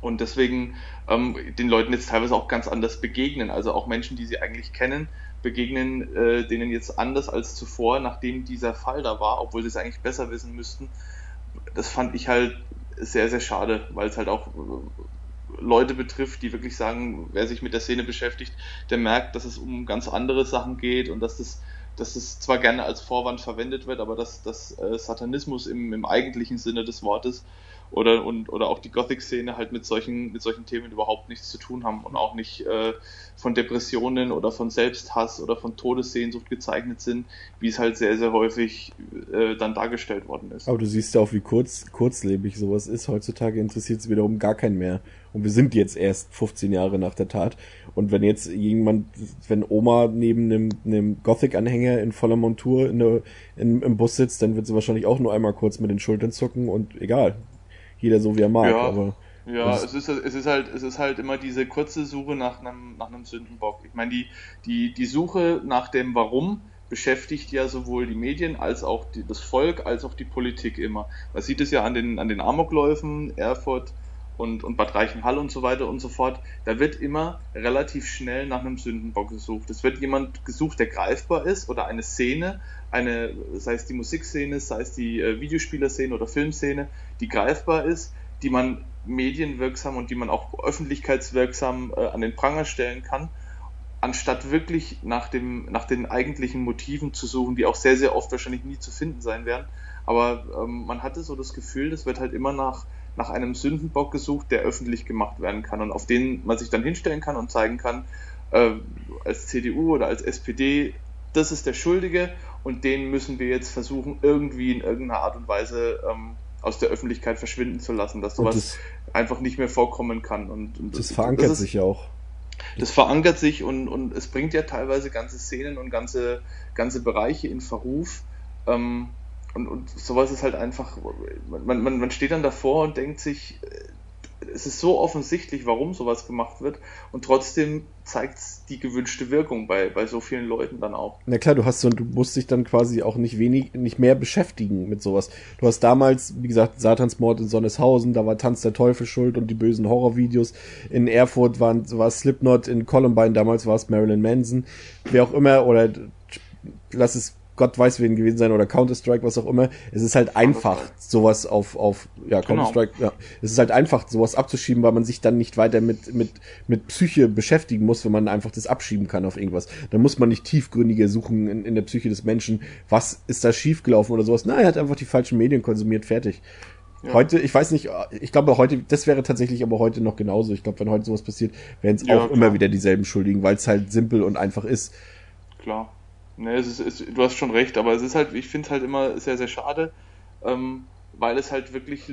[SPEAKER 3] und deswegen ähm, den Leuten jetzt teilweise auch ganz anders begegnen. Also auch Menschen, die sie eigentlich kennen, begegnen äh, denen jetzt anders als zuvor, nachdem dieser Fall da war, obwohl sie es eigentlich besser wissen müssten. Das fand ich halt sehr, sehr schade, weil es halt auch äh, Leute betrifft, die wirklich sagen, wer sich mit der Szene beschäftigt, der merkt, dass es um ganz andere Sachen geht und dass das dass es zwar gerne als Vorwand verwendet wird, aber dass, dass äh, Satanismus im, im eigentlichen Sinne des Wortes oder, und, oder auch die Gothic-Szene halt mit solchen, mit solchen Themen überhaupt nichts zu tun haben und auch nicht äh, von Depressionen oder von Selbsthass oder von Todessehnsucht gezeichnet sind, wie es halt sehr, sehr häufig äh, dann dargestellt worden ist.
[SPEAKER 2] Aber du siehst ja auch, wie kurz, kurzlebig sowas ist. Heutzutage interessiert es wiederum gar keinen mehr. Und wir sind jetzt erst 15 Jahre nach der Tat. Und wenn jetzt jemand, wenn Oma neben einem, einem Gothic-Anhänger in voller Montur in der, in, im Bus sitzt, dann wird sie wahrscheinlich auch nur einmal kurz mit den Schultern zucken und egal. Jeder so wie er mag,
[SPEAKER 3] ja,
[SPEAKER 2] aber.
[SPEAKER 3] Ja, es ist, es ist halt, es ist halt immer diese kurze Suche nach einem, nach einem Sündenbock. Ich meine, die, die, die Suche nach dem Warum beschäftigt ja sowohl die Medien als auch die, das Volk als auch die Politik immer. Man sieht es ja an den, an den Amokläufen, Erfurt, und, und Bad Reichenhall und so weiter und so fort, da wird immer relativ schnell nach einem Sündenbock gesucht. Es wird jemand gesucht, der greifbar ist oder eine Szene, eine, sei es die Musikszene, sei es die äh, Videospielerszene oder Filmszene, die greifbar ist, die man medienwirksam und die man auch öffentlichkeitswirksam äh, an den Pranger stellen kann, anstatt wirklich nach, dem, nach den eigentlichen Motiven zu suchen, die auch sehr, sehr oft wahrscheinlich nie zu finden sein werden. Aber ähm, man hatte so das Gefühl, das wird halt immer nach nach einem Sündenbock gesucht, der öffentlich gemacht werden kann und auf den man sich dann hinstellen kann und zeigen kann, äh, als CDU oder als SPD, das ist der Schuldige und den müssen wir jetzt versuchen, irgendwie in irgendeiner Art und Weise ähm, aus der Öffentlichkeit verschwinden zu lassen, dass sowas das, einfach nicht mehr vorkommen kann. Und, und
[SPEAKER 2] das, das verankert das ist, sich ja auch.
[SPEAKER 3] Das verankert sich und, und es bringt ja teilweise ganze Szenen und ganze, ganze Bereiche in Verruf. Ähm, und, und sowas ist halt einfach, man, man, man steht dann davor und denkt sich, äh, es ist so offensichtlich, warum sowas gemacht wird und trotzdem zeigt es die gewünschte Wirkung bei, bei so vielen Leuten dann auch.
[SPEAKER 2] Na klar, du hast so, du musst dich dann quasi auch nicht wenig, nicht mehr beschäftigen mit sowas. Du hast damals, wie gesagt, Satansmord in Sonneshausen, da war Tanz der Teufel schuld und die bösen Horrorvideos. In Erfurt waren, war Slipknot, in Columbine damals war es Marilyn Manson, wer auch immer, oder lass es Gott weiß wen gewesen sein oder Counter-Strike, was auch immer. Es ist halt einfach, sowas auf, auf, ja, genau. Counter-Strike, genau. ja. Es ist halt einfach, sowas abzuschieben, weil man sich dann nicht weiter mit, mit, mit Psyche beschäftigen muss, wenn man einfach das abschieben kann auf irgendwas. Da muss man nicht tiefgründiger suchen in, in der Psyche des Menschen. Was ist da schiefgelaufen oder sowas? Nein, er hat einfach die falschen Medien konsumiert, fertig. Ja. Heute, ich weiß nicht, ich glaube heute, das wäre tatsächlich aber heute noch genauso. Ich glaube, wenn heute sowas passiert, wären es ja, auch klar. immer wieder dieselben Schuldigen, weil es halt simpel und einfach ist.
[SPEAKER 3] Klar. Ne, es ist, es, du hast schon recht, aber es ist halt, ich finde es halt immer sehr, sehr schade, ähm, weil es halt wirklich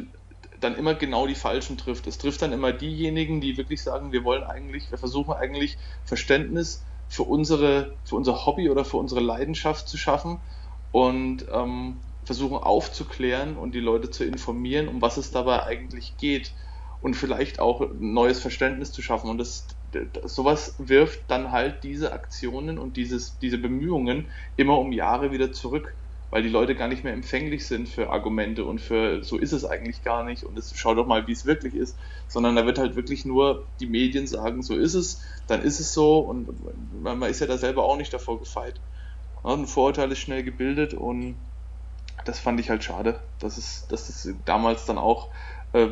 [SPEAKER 3] dann immer genau die Falschen trifft. Es trifft dann immer diejenigen, die wirklich sagen, wir wollen eigentlich, wir versuchen eigentlich Verständnis für unsere, für unser Hobby oder für unsere Leidenschaft zu schaffen und ähm, versuchen aufzuklären und die Leute zu informieren, um was es dabei eigentlich geht und vielleicht auch ein neues Verständnis zu schaffen. Und das, sowas wirft dann halt diese Aktionen und dieses, diese Bemühungen immer um Jahre wieder zurück, weil die Leute gar nicht mehr empfänglich sind für Argumente und für so ist es eigentlich gar nicht und es, schau doch mal, wie es wirklich ist, sondern da wird halt wirklich nur die Medien sagen, so ist es, dann ist es so und man ist ja da selber auch nicht davor gefeit. ein Vorurteil ist schnell gebildet und das fand ich halt schade, dass es, dass es damals dann auch äh,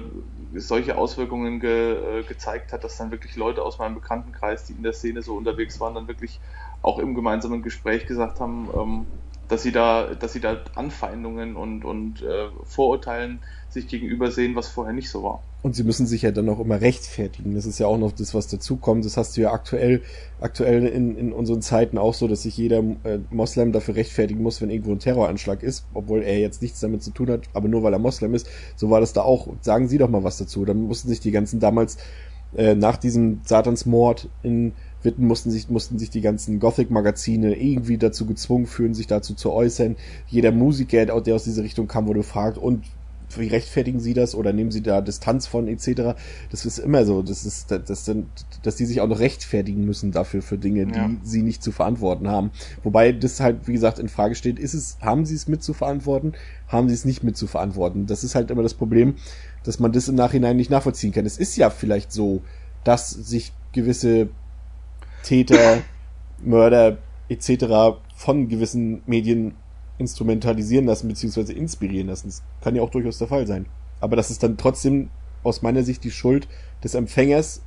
[SPEAKER 3] solche Auswirkungen ge, äh, gezeigt hat, dass dann wirklich Leute aus meinem Bekanntenkreis, die in der Szene so unterwegs waren, dann wirklich auch im gemeinsamen Gespräch gesagt haben, ähm, dass sie da, dass sie da Anfeindungen und, und äh, Vorurteilen sich gegenüber sehen, was vorher nicht so war.
[SPEAKER 2] Und sie müssen sich ja dann auch immer rechtfertigen. Das ist ja auch noch das, was dazukommt. Das hast du ja aktuell, aktuell in, in unseren Zeiten auch so, dass sich jeder äh, Moslem dafür rechtfertigen muss, wenn irgendwo ein Terroranschlag ist, obwohl er jetzt nichts damit zu tun hat, aber nur weil er Moslem ist. So war das da auch. Sagen Sie doch mal was dazu. Dann mussten sich die ganzen damals äh, nach diesem Satansmord in Witten mussten sich, mussten sich die ganzen Gothic-Magazine irgendwie dazu gezwungen fühlen, sich dazu zu äußern. Jeder Musiker, der aus dieser Richtung kam, wurde gefragt, und wie rechtfertigen sie das oder nehmen sie da Distanz von etc. Das ist immer so, das ist, das sind, dass die sich auch noch rechtfertigen müssen dafür für Dinge, die ja. sie nicht zu verantworten haben. Wobei das halt, wie gesagt, in Frage steht, ist es, haben sie es mit zu verantworten, haben sie es nicht mit zu verantworten? Das ist halt immer das Problem, dass man das im Nachhinein nicht nachvollziehen kann. Es ist ja vielleicht so, dass sich gewisse Täter, Mörder etc. von gewissen Medien instrumentalisieren lassen bzw. inspirieren lassen. Das kann ja auch durchaus der Fall sein. Aber das ist dann trotzdem aus meiner Sicht die Schuld des Empfängers,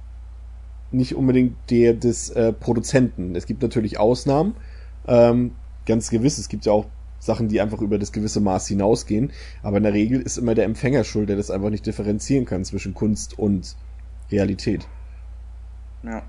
[SPEAKER 2] nicht unbedingt der des äh, Produzenten. Es gibt natürlich Ausnahmen, ähm, ganz gewiss. Es gibt ja auch Sachen, die einfach über das gewisse Maß hinausgehen. Aber in der Regel ist immer der Empfänger schuld, der das einfach nicht differenzieren kann zwischen Kunst und Realität.
[SPEAKER 3] Ja.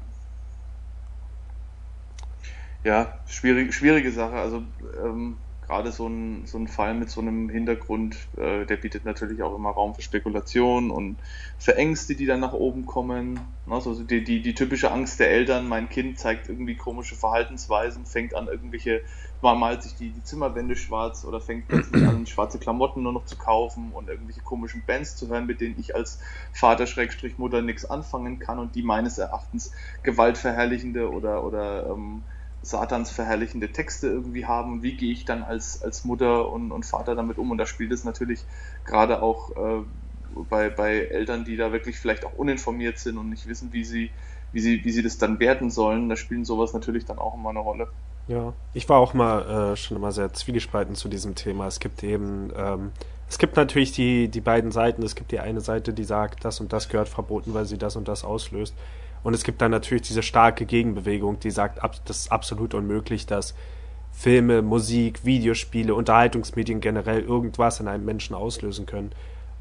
[SPEAKER 3] Ja, schwierig, schwierige Sache. Also ähm, gerade so ein, so ein Fall mit so einem Hintergrund, äh, der bietet natürlich auch immer Raum für Spekulation und für Ängste, die dann nach oben kommen. Also die, die, die typische Angst der Eltern, mein Kind zeigt irgendwie komische Verhaltensweisen, fängt an irgendwelche, man malt sich die, die Zimmerwände schwarz oder fängt plötzlich an, schwarze Klamotten nur noch zu kaufen und irgendwelche komischen Bands zu hören, mit denen ich als Vater Schrägstrich Mutter nichts anfangen kann und die meines Erachtens gewaltverherrlichende oder, oder ähm, Satans verherrlichende Texte irgendwie haben. Wie gehe ich dann als, als Mutter und, und Vater damit um? Und da spielt es natürlich gerade auch äh, bei, bei Eltern, die da wirklich vielleicht auch uninformiert sind und nicht wissen, wie sie, wie sie, wie sie das dann werten sollen. Da spielen sowas natürlich dann auch immer eine Rolle.
[SPEAKER 1] Ja, ich war auch mal äh, schon immer sehr zwiegespalten zu diesem Thema. Es gibt eben, ähm, es gibt natürlich die, die beiden Seiten. Es gibt die eine Seite, die sagt, das und das gehört verboten, weil sie das und das auslöst. Und es gibt dann natürlich diese starke Gegenbewegung, die sagt, das ist absolut unmöglich, dass Filme, Musik, Videospiele, Unterhaltungsmedien generell irgendwas in einem Menschen auslösen können,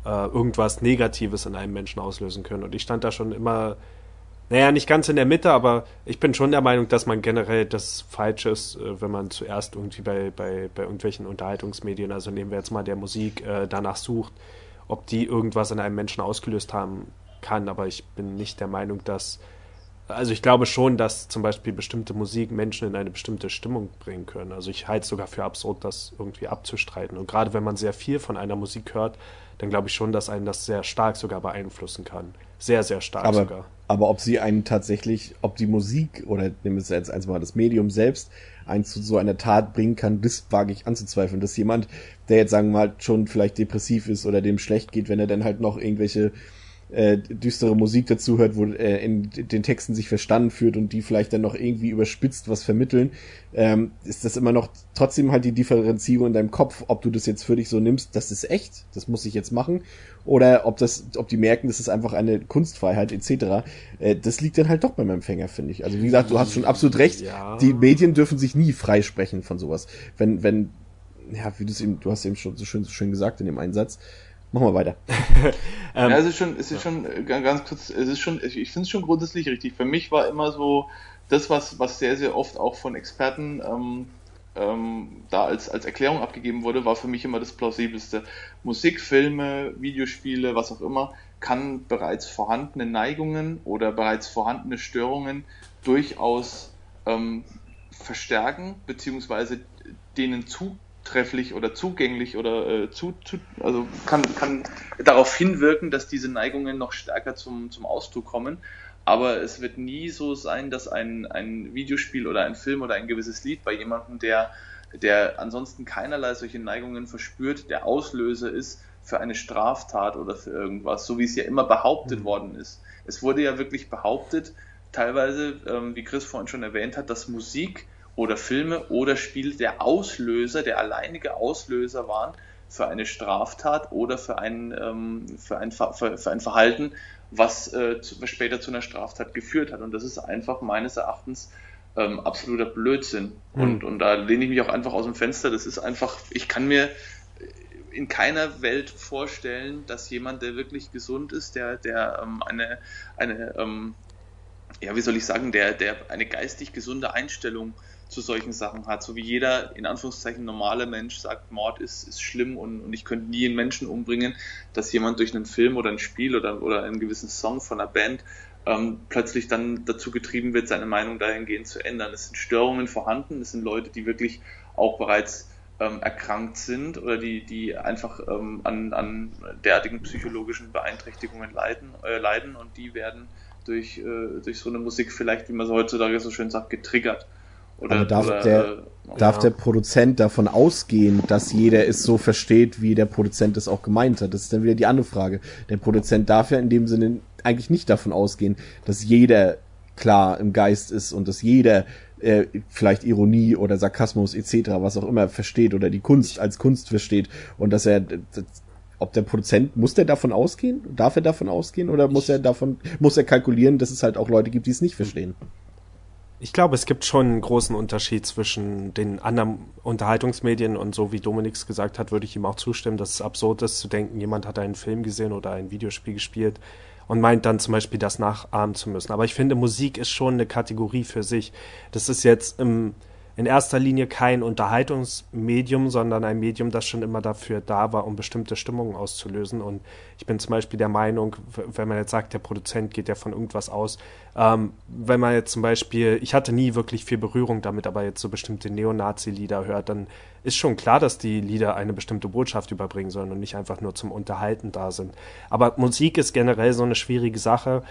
[SPEAKER 1] äh, irgendwas Negatives in einem Menschen auslösen können. Und ich stand da schon immer, naja, nicht ganz in der Mitte, aber ich bin schon der Meinung, dass man generell das falsch ist, äh, wenn man zuerst irgendwie bei, bei, bei irgendwelchen Unterhaltungsmedien, also nehmen wir jetzt mal der Musik, äh, danach sucht, ob die irgendwas in einem Menschen ausgelöst haben kann, aber ich bin nicht der Meinung, dass. Also ich glaube schon, dass zum Beispiel bestimmte Musik Menschen in eine bestimmte Stimmung bringen können. Also ich halte es sogar für absurd, das irgendwie abzustreiten. Und gerade wenn man sehr viel von einer Musik hört, dann glaube ich schon, dass einen das sehr stark sogar beeinflussen kann. Sehr, sehr stark
[SPEAKER 2] aber,
[SPEAKER 1] sogar.
[SPEAKER 2] Aber ob sie einen tatsächlich, ob die Musik oder nehmen wir jetzt eins mal das Medium selbst, einen zu so einer Tat bringen kann, das wage ich anzuzweifeln. Dass jemand, der jetzt sagen wir mal schon vielleicht depressiv ist oder dem schlecht geht, wenn er dann halt noch irgendwelche äh, düstere Musik dazu hört, wo äh, in den Texten sich verstanden führt und die vielleicht dann noch irgendwie überspitzt was vermitteln, ähm, ist das immer noch trotzdem halt die Differenzierung in deinem Kopf, ob du das jetzt für dich so nimmst, das ist echt, das muss ich jetzt machen, oder ob das, ob die merken, das ist einfach eine Kunstfreiheit etc. Äh, das liegt dann halt doch beim Empfänger, finde ich. Also wie gesagt, du hast schon absolut recht. Ja. Die Medien dürfen sich nie freisprechen von sowas. Wenn, wenn, ja, wie du es eben, du hast eben schon so schön, so schön gesagt in dem Einsatz, Machen wir weiter.
[SPEAKER 3] ähm, ja, es ist schon, es ist schon äh, ganz kurz, es ist schon, ich finde es schon grundsätzlich richtig. Für mich war immer so das, was, was sehr, sehr oft auch von Experten ähm, ähm, da als, als Erklärung abgegeben wurde, war für mich immer das plausibelste. Musik, Filme, Videospiele, was auch immer, kann bereits vorhandene Neigungen oder bereits vorhandene Störungen durchaus ähm, verstärken, beziehungsweise denen zu trefflich oder zugänglich oder äh, zu, zu, also kann, kann darauf hinwirken, dass diese Neigungen noch stärker zum, zum Ausdruck kommen. Aber es wird nie so sein, dass ein, ein Videospiel oder ein Film oder ein gewisses Lied bei jemandem, der, der ansonsten keinerlei solche Neigungen verspürt, der Auslöser ist für eine Straftat oder für irgendwas, so wie es ja immer behauptet mhm. worden ist. Es wurde ja wirklich behauptet, teilweise, ähm, wie Chris vorhin schon erwähnt hat, dass Musik oder Filme oder Spiele der Auslöser, der alleinige Auslöser waren für eine Straftat oder für ein, ähm, für ein, für, für ein Verhalten, was äh, zu, später zu einer Straftat geführt hat. Und das ist einfach meines Erachtens ähm, absoluter Blödsinn. Mhm. Und, und da lehne ich mich auch einfach aus dem Fenster. Das ist einfach, ich kann mir in keiner Welt vorstellen, dass jemand, der wirklich gesund ist, der, der ähm, eine, eine ähm, ja, wie soll ich sagen, der, der eine geistig gesunde Einstellung zu solchen Sachen hat. So wie jeder, in Anführungszeichen, normale Mensch sagt, Mord ist, ist schlimm und, und ich könnte nie einen Menschen umbringen, dass jemand durch einen Film oder ein Spiel oder, oder einen gewissen Song von einer Band ähm, plötzlich dann dazu getrieben wird, seine Meinung dahingehend zu ändern. Es sind Störungen vorhanden, es sind Leute, die wirklich auch bereits ähm, erkrankt sind oder die, die einfach ähm, an, an derartigen psychologischen Beeinträchtigungen leiden, äh, leiden und die werden durch, äh, durch so eine Musik vielleicht, wie man so heutzutage so schön sagt, getriggert.
[SPEAKER 2] Oder, Aber darf, oder, der, äh, darf der Produzent davon ausgehen, dass jeder es so versteht, wie der Produzent es auch gemeint hat? Das ist dann wieder die andere Frage. Der Produzent darf ja in dem Sinne eigentlich nicht davon ausgehen, dass jeder klar im Geist ist und dass jeder äh, vielleicht Ironie oder Sarkasmus etc., was auch immer versteht oder die Kunst als Kunst versteht und dass er ob der Produzent, muss der davon ausgehen? Darf er davon ausgehen? Oder muss er davon, muss er kalkulieren, dass es halt auch Leute gibt, die es nicht verstehen?
[SPEAKER 1] Ich glaube, es gibt schon einen großen Unterschied zwischen den anderen Unterhaltungsmedien und so wie Dominix gesagt hat, würde ich ihm auch zustimmen, dass es absurd ist zu denken, jemand hat einen Film gesehen oder ein Videospiel gespielt und meint dann zum Beispiel das nachahmen zu müssen. Aber ich finde, Musik ist schon eine Kategorie für sich. Das ist jetzt im in erster Linie kein Unterhaltungsmedium, sondern ein Medium, das schon immer dafür da war, um bestimmte Stimmungen auszulösen. Und ich bin zum Beispiel der Meinung, wenn man jetzt sagt, der Produzent geht ja von irgendwas aus, ähm, wenn man jetzt zum Beispiel, ich hatte nie wirklich viel Berührung damit, aber jetzt so bestimmte Neonazi-Lieder hört, dann ist schon klar, dass die Lieder eine bestimmte Botschaft überbringen sollen und nicht einfach nur zum Unterhalten da sind. Aber Musik ist generell so eine schwierige Sache.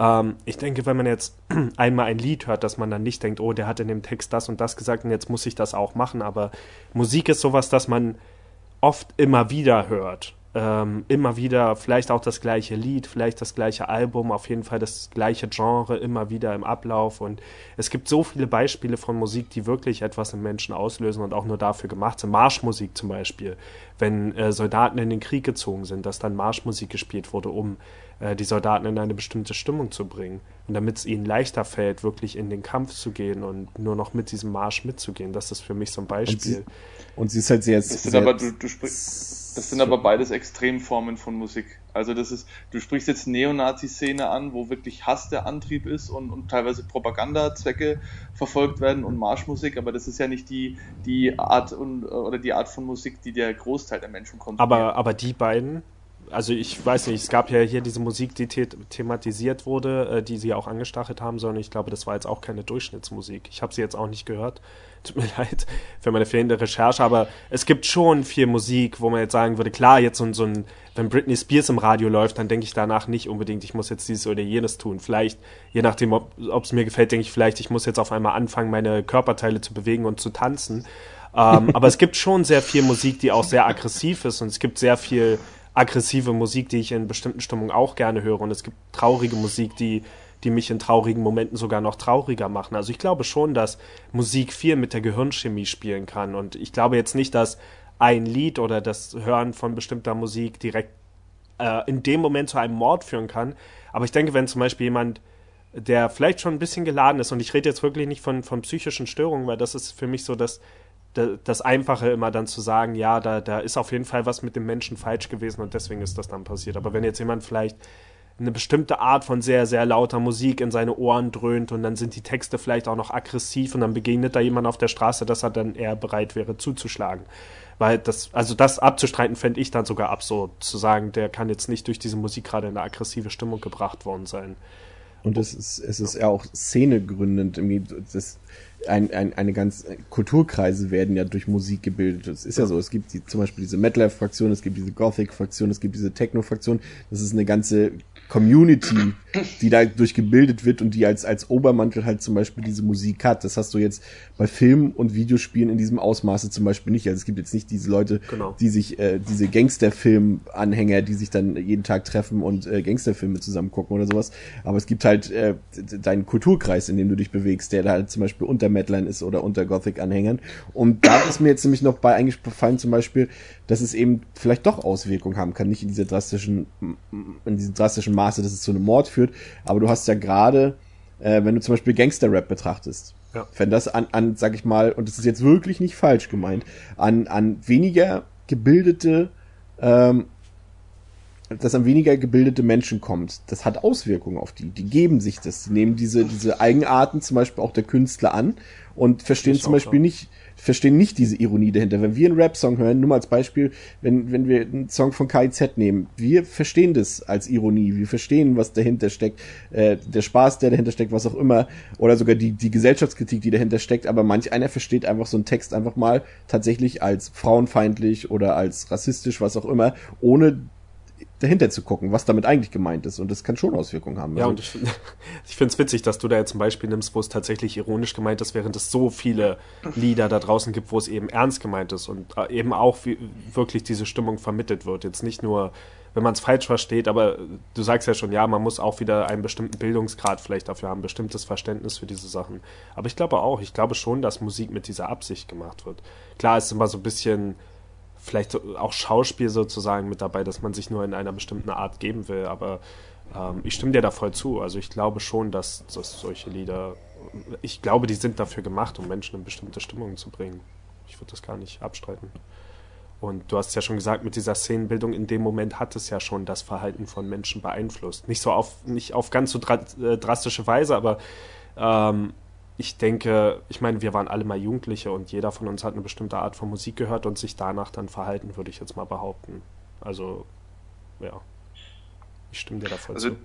[SPEAKER 1] Ähm, ich denke, wenn man jetzt einmal ein Lied hört, dass man dann nicht denkt, oh, der hat in dem Text das und das gesagt und jetzt muss ich das auch machen. Aber Musik ist sowas, das man oft immer wieder hört. Ähm, immer wieder vielleicht auch das gleiche Lied, vielleicht das gleiche Album, auf jeden Fall das gleiche Genre immer wieder im Ablauf. Und es gibt so viele Beispiele von Musik, die wirklich etwas im Menschen auslösen und auch nur dafür gemacht sind. Marschmusik zum Beispiel, wenn äh, Soldaten in den Krieg gezogen sind, dass dann Marschmusik gespielt wurde, um äh, die Soldaten in eine bestimmte Stimmung zu bringen. Und damit es ihnen leichter fällt, wirklich in den Kampf zu gehen und nur noch mit diesem Marsch mitzugehen. Das ist für mich so ein Beispiel. Und
[SPEAKER 2] sie, und sie ist halt sehr...
[SPEAKER 3] Das sind, aber, du, du das sind aber beides Extremformen von Musik. Also das ist, du sprichst jetzt Neonazi-Szene an, wo wirklich Hass der Antrieb ist und, und teilweise Propagandazwecke verfolgt werden und Marschmusik, aber das ist ja nicht die, die Art und, oder die Art von Musik, die der Großteil der Menschen konsumiert.
[SPEAKER 1] Aber, aber die beiden also ich weiß nicht, es gab ja hier diese Musik, die the thematisiert wurde, äh, die sie auch angestachelt haben sollen. Ich glaube, das war jetzt auch keine Durchschnittsmusik. Ich habe sie jetzt auch nicht gehört. Tut mir leid für meine fehlende Recherche, aber es gibt schon viel Musik, wo man jetzt sagen würde, klar, jetzt so, so ein, wenn Britney Spears im Radio läuft, dann denke ich danach nicht unbedingt, ich muss jetzt dieses oder jenes tun. Vielleicht, je nachdem, ob es mir gefällt, denke ich vielleicht, ich muss jetzt auf einmal anfangen, meine Körperteile zu bewegen und zu tanzen. ähm, aber es gibt schon sehr viel Musik, die auch sehr aggressiv ist und es gibt sehr viel aggressive Musik, die ich in bestimmten Stimmungen auch gerne höre. Und es gibt traurige Musik, die, die mich in traurigen Momenten sogar noch trauriger machen. Also ich glaube schon, dass Musik viel mit der Gehirnchemie spielen kann. Und ich glaube jetzt nicht, dass ein Lied oder das Hören von bestimmter Musik direkt äh, in dem Moment zu einem Mord führen kann. Aber ich denke, wenn zum Beispiel jemand, der vielleicht schon ein bisschen geladen ist, und ich rede jetzt wirklich nicht von, von psychischen Störungen, weil das ist für mich so das das Einfache immer dann zu sagen, ja, da, da ist auf jeden Fall was mit dem Menschen falsch gewesen und deswegen ist das dann passiert. Aber wenn jetzt jemand vielleicht eine bestimmte Art von sehr, sehr lauter Musik in seine Ohren dröhnt und dann sind die Texte vielleicht auch noch aggressiv und dann begegnet da jemand auf der Straße, dass er dann eher bereit wäre zuzuschlagen. Weil das, also das abzustreiten, fände ich dann sogar absurd, zu sagen, der kann jetzt nicht durch diese Musik gerade in eine aggressive Stimmung gebracht worden sein.
[SPEAKER 2] Und es ist, es ist ja auch szenegründend. Das, ein, ein, eine ganz Kulturkreise werden ja durch Musik gebildet. Es ist ja so, es gibt die, zum Beispiel diese Metal-Fraktion, es gibt diese Gothic-Fraktion, es gibt diese Techno-Fraktion. Das ist eine ganze Community, die dadurch gebildet wird und die als, als Obermantel halt zum Beispiel diese Musik hat. Das hast du jetzt bei Filmen und Videospielen in diesem Ausmaße zum Beispiel nicht. Also es gibt jetzt nicht diese Leute, genau. die sich, äh, diese Gangsterfilm-Anhänger, die sich dann jeden Tag treffen und äh, Gangsterfilme zusammen gucken oder sowas. Aber es gibt halt äh, deinen Kulturkreis, in dem du dich bewegst, der da halt zum Beispiel unter Metlern ist oder unter Gothic-Anhängern. Und da ist mir jetzt nämlich noch bei eigentlich gefallen zum Beispiel, dass es eben vielleicht doch Auswirkungen haben kann, nicht in dieser drastischen, in diesem drastischen Maße, dass es zu einem Mord führt. Aber du hast ja gerade, äh, wenn du zum Beispiel Gangster-Rap betrachtest, Ja. Wenn das an, an, sag ich mal, und das ist jetzt wirklich nicht falsch gemeint, an, an weniger gebildete, ähm, dass an weniger gebildete Menschen kommt, das hat Auswirkungen auf die. Die geben sich das, die nehmen diese, diese Eigenarten zum Beispiel auch der Künstler an und verstehen zum Beispiel klar. nicht, verstehen nicht diese Ironie dahinter. Wenn wir einen Rap-Song hören, nur mal als Beispiel, wenn, wenn wir einen Song von KIZ nehmen, wir verstehen das als Ironie, wir verstehen, was dahinter steckt, äh, der Spaß, der dahinter steckt, was auch immer, oder sogar die, die Gesellschaftskritik, die dahinter steckt, aber manch einer versteht einfach so einen Text einfach mal tatsächlich als frauenfeindlich oder als rassistisch, was auch immer, ohne dahinter zu gucken, was damit eigentlich gemeint ist. Und das kann schon Auswirkungen haben.
[SPEAKER 1] Ja, also, und ich, ich finde es witzig, dass du da jetzt zum Beispiel nimmst, wo es tatsächlich ironisch gemeint ist, während es so viele Lieder da draußen gibt, wo es eben ernst gemeint ist und äh, eben auch wie, wirklich diese Stimmung vermittelt wird. Jetzt nicht nur, wenn man es falsch versteht, aber du sagst ja schon, ja, man muss auch wieder einen bestimmten Bildungsgrad vielleicht dafür haben, ein bestimmtes Verständnis für diese Sachen. Aber ich glaube auch, ich glaube schon, dass Musik mit dieser Absicht gemacht wird. Klar ist immer so ein bisschen vielleicht auch Schauspiel sozusagen mit dabei, dass man sich nur in einer bestimmten Art geben will. Aber ähm, ich stimme dir da voll zu. Also ich glaube schon, dass, dass solche Lieder, ich glaube, die sind dafür gemacht, um Menschen in bestimmte Stimmungen zu bringen. Ich würde das gar nicht abstreiten. Und du hast ja schon gesagt, mit dieser Szenenbildung in dem Moment hat es ja schon das Verhalten von Menschen beeinflusst. Nicht so auf, nicht auf ganz so äh, drastische Weise, aber ähm, ich denke, ich meine, wir waren alle mal Jugendliche und jeder von uns hat eine bestimmte Art von Musik gehört und sich danach dann verhalten, würde ich jetzt mal behaupten. Also, ja. Ich stimme dir da voll also, zu.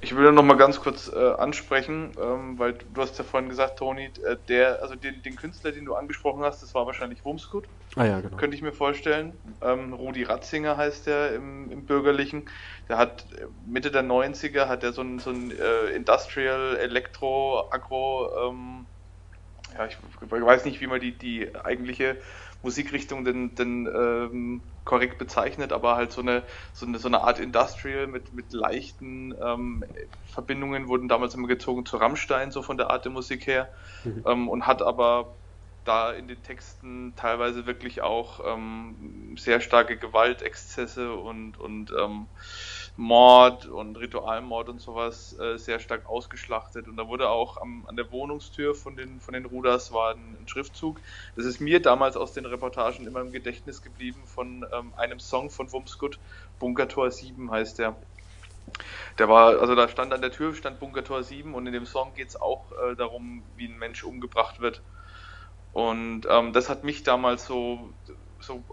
[SPEAKER 3] Ich will noch mal ganz kurz äh, ansprechen, ähm, weil du hast ja vorhin gesagt, Toni, äh, der, also den, den, Künstler, den du angesprochen hast, das war wahrscheinlich Wumskut.
[SPEAKER 1] Ah ja, genau.
[SPEAKER 3] Könnte ich mir vorstellen. Ähm, Rudi Ratzinger heißt der im, im, Bürgerlichen. Der hat Mitte der 90er hat er so ein, so ein äh, Industrial Elektro Agro ähm, ja, ich, ich, weiß nicht, wie man die, die eigentliche Musikrichtung denn, denn ähm, korrekt bezeichnet, aber halt so eine, so eine, so eine Art Industrial mit, mit leichten ähm, Verbindungen wurden damals immer gezogen zu Rammstein, so von der Art der Musik her, mhm. ähm, und hat aber da in den Texten teilweise wirklich auch ähm, sehr starke Gewaltexzesse und, und ähm, Mord und Ritualmord und sowas äh, sehr stark ausgeschlachtet. Und da wurde auch am, an der Wohnungstür von den, von den Ruders war ein, ein, Schriftzug. Das ist mir damals aus den Reportagen immer im Gedächtnis geblieben von ähm, einem Song von Wumsgut, Bunkertor 7 heißt der. Der war, also da stand an der Tür, stand Bunkertor 7 und in dem Song geht es auch äh, darum, wie ein Mensch umgebracht wird. Und ähm, das hat mich damals so so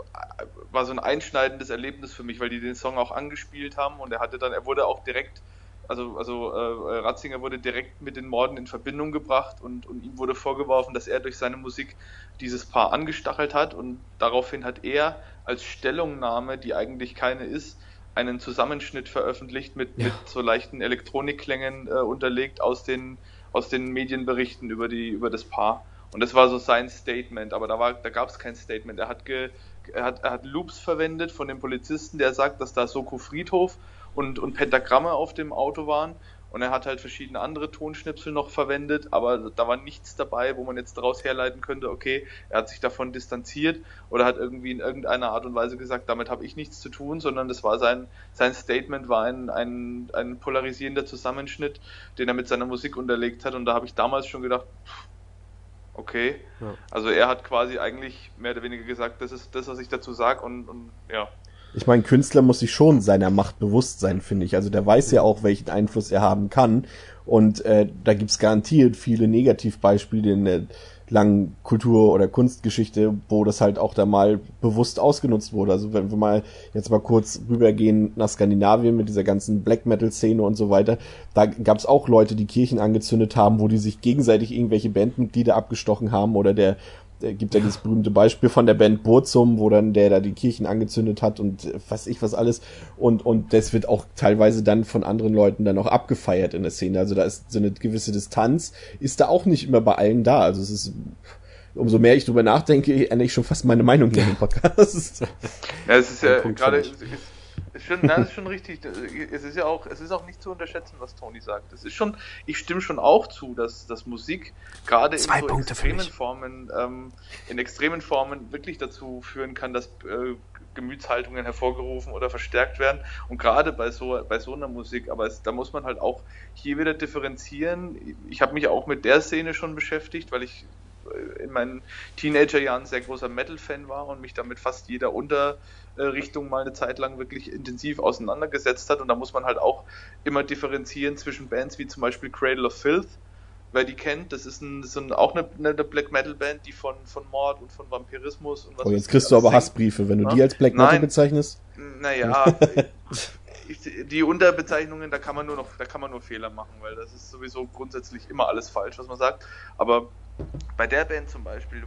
[SPEAKER 3] war so ein einschneidendes Erlebnis für mich, weil die den Song auch angespielt haben und er hatte dann, er wurde auch direkt, also, also äh, Ratzinger wurde direkt mit den Morden in Verbindung gebracht und, und ihm wurde vorgeworfen, dass er durch seine Musik dieses Paar angestachelt hat und daraufhin hat er als Stellungnahme, die eigentlich keine ist, einen Zusammenschnitt veröffentlicht mit, ja. mit so leichten Elektronikklängen äh, unterlegt aus den, aus den Medienberichten über, die, über das Paar. Und das war so sein Statement, aber da, da gab es kein Statement. Er hat, ge, er, hat, er hat Loops verwendet von dem Polizisten, der sagt, dass da Soko Friedhof und, und Pentagramme auf dem Auto waren. Und er hat halt verschiedene andere Tonschnipsel noch verwendet, aber da war nichts dabei, wo man jetzt daraus herleiten könnte, okay, er hat sich davon distanziert oder hat irgendwie in irgendeiner Art und Weise gesagt, damit habe ich nichts zu tun, sondern das war sein, sein Statement war ein, ein, ein polarisierender Zusammenschnitt, den er mit seiner Musik unterlegt hat. Und da habe ich damals schon gedacht, pff, Okay. Ja. Also er hat quasi eigentlich mehr oder weniger gesagt, das ist das, was ich dazu sage und, und ja.
[SPEAKER 2] Ich meine, Künstler muss sich schon seiner Macht bewusst sein, finde ich. Also der weiß ja auch, welchen Einfluss er haben kann. Und äh, da gibt's garantiert viele Negativbeispiele in der langen Kultur- oder Kunstgeschichte, wo das halt auch da mal bewusst ausgenutzt wurde. Also wenn wir mal jetzt mal kurz rübergehen nach Skandinavien mit dieser ganzen Black Metal-Szene und so weiter, da gab es auch Leute, die Kirchen angezündet haben, wo die sich gegenseitig irgendwelche Bandmitglieder abgestochen haben oder der äh, gibt ja dieses berühmte Beispiel von der Band Burzum, wo dann der da die Kirchen angezündet hat und äh, was ich was alles und und das wird auch teilweise dann von anderen Leuten dann auch abgefeiert in der Szene. Also da ist so eine gewisse Distanz ist da auch nicht immer bei allen da. Also es ist umso mehr ich drüber nachdenke, ändere ich schon fast meine Meinung hier im Podcast.
[SPEAKER 3] Ja, es ist ja gerade Ist schon, nein, ist schon richtig. Es ist ja auch, es ist auch nicht zu unterschätzen, was Toni sagt. Es ist schon, ich stimme schon auch zu, dass, dass Musik gerade in so extremen Formen, ähm, in extremen Formen wirklich dazu führen kann, dass äh, Gemütshaltungen hervorgerufen oder verstärkt werden. Und gerade bei so, bei so einer Musik, aber es, da muss man halt auch hier wieder differenzieren. Ich habe mich auch mit der Szene schon beschäftigt, weil ich in meinen Teenagerjahren sehr großer Metal-Fan war und mich damit fast jeder Unterrichtung mal eine Zeit lang wirklich intensiv auseinandergesetzt hat. Und da muss man halt auch immer differenzieren zwischen Bands wie zum Beispiel Cradle of Filth, wer die kennt, das ist, ein, ist ein, auch eine, eine, Black Metal Band, die von, von Mord und von Vampirismus und
[SPEAKER 2] was. Oh, jetzt kriegst du aber singt. Hassbriefe, wenn du ja? die als Black Metal Nein. bezeichnest.
[SPEAKER 3] Naja, die Unterbezeichnungen, da kann man nur noch, da kann man nur Fehler machen, weil das ist sowieso grundsätzlich immer alles falsch, was man sagt. Aber bei der Band zum Beispiel,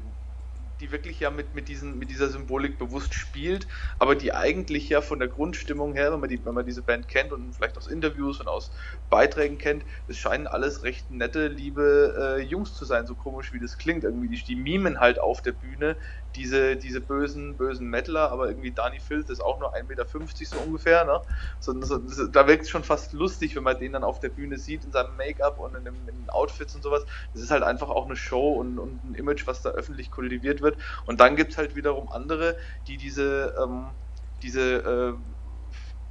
[SPEAKER 3] die wirklich ja mit, mit, diesen, mit dieser Symbolik bewusst spielt, aber die eigentlich ja von der Grundstimmung her, wenn man, die, wenn man diese Band kennt und vielleicht aus Interviews und aus Beiträgen kennt, es scheinen alles recht nette, liebe äh, Jungs zu sein, so komisch wie das klingt. Irgendwie, die, die mimen halt auf der Bühne diese, diese bösen, bösen Metaler, aber irgendwie Dani Filth ist auch nur 1,50 Meter so ungefähr, ne? So, so, da wirkt es schon fast lustig, wenn man den dann auf der Bühne sieht, in seinem Make-up und in, dem, in den Outfits und sowas. Das ist halt einfach auch eine Show und, und ein Image, was da öffentlich kultiviert wird. Und dann gibt es halt wiederum andere, die diese, ähm, diese, äh,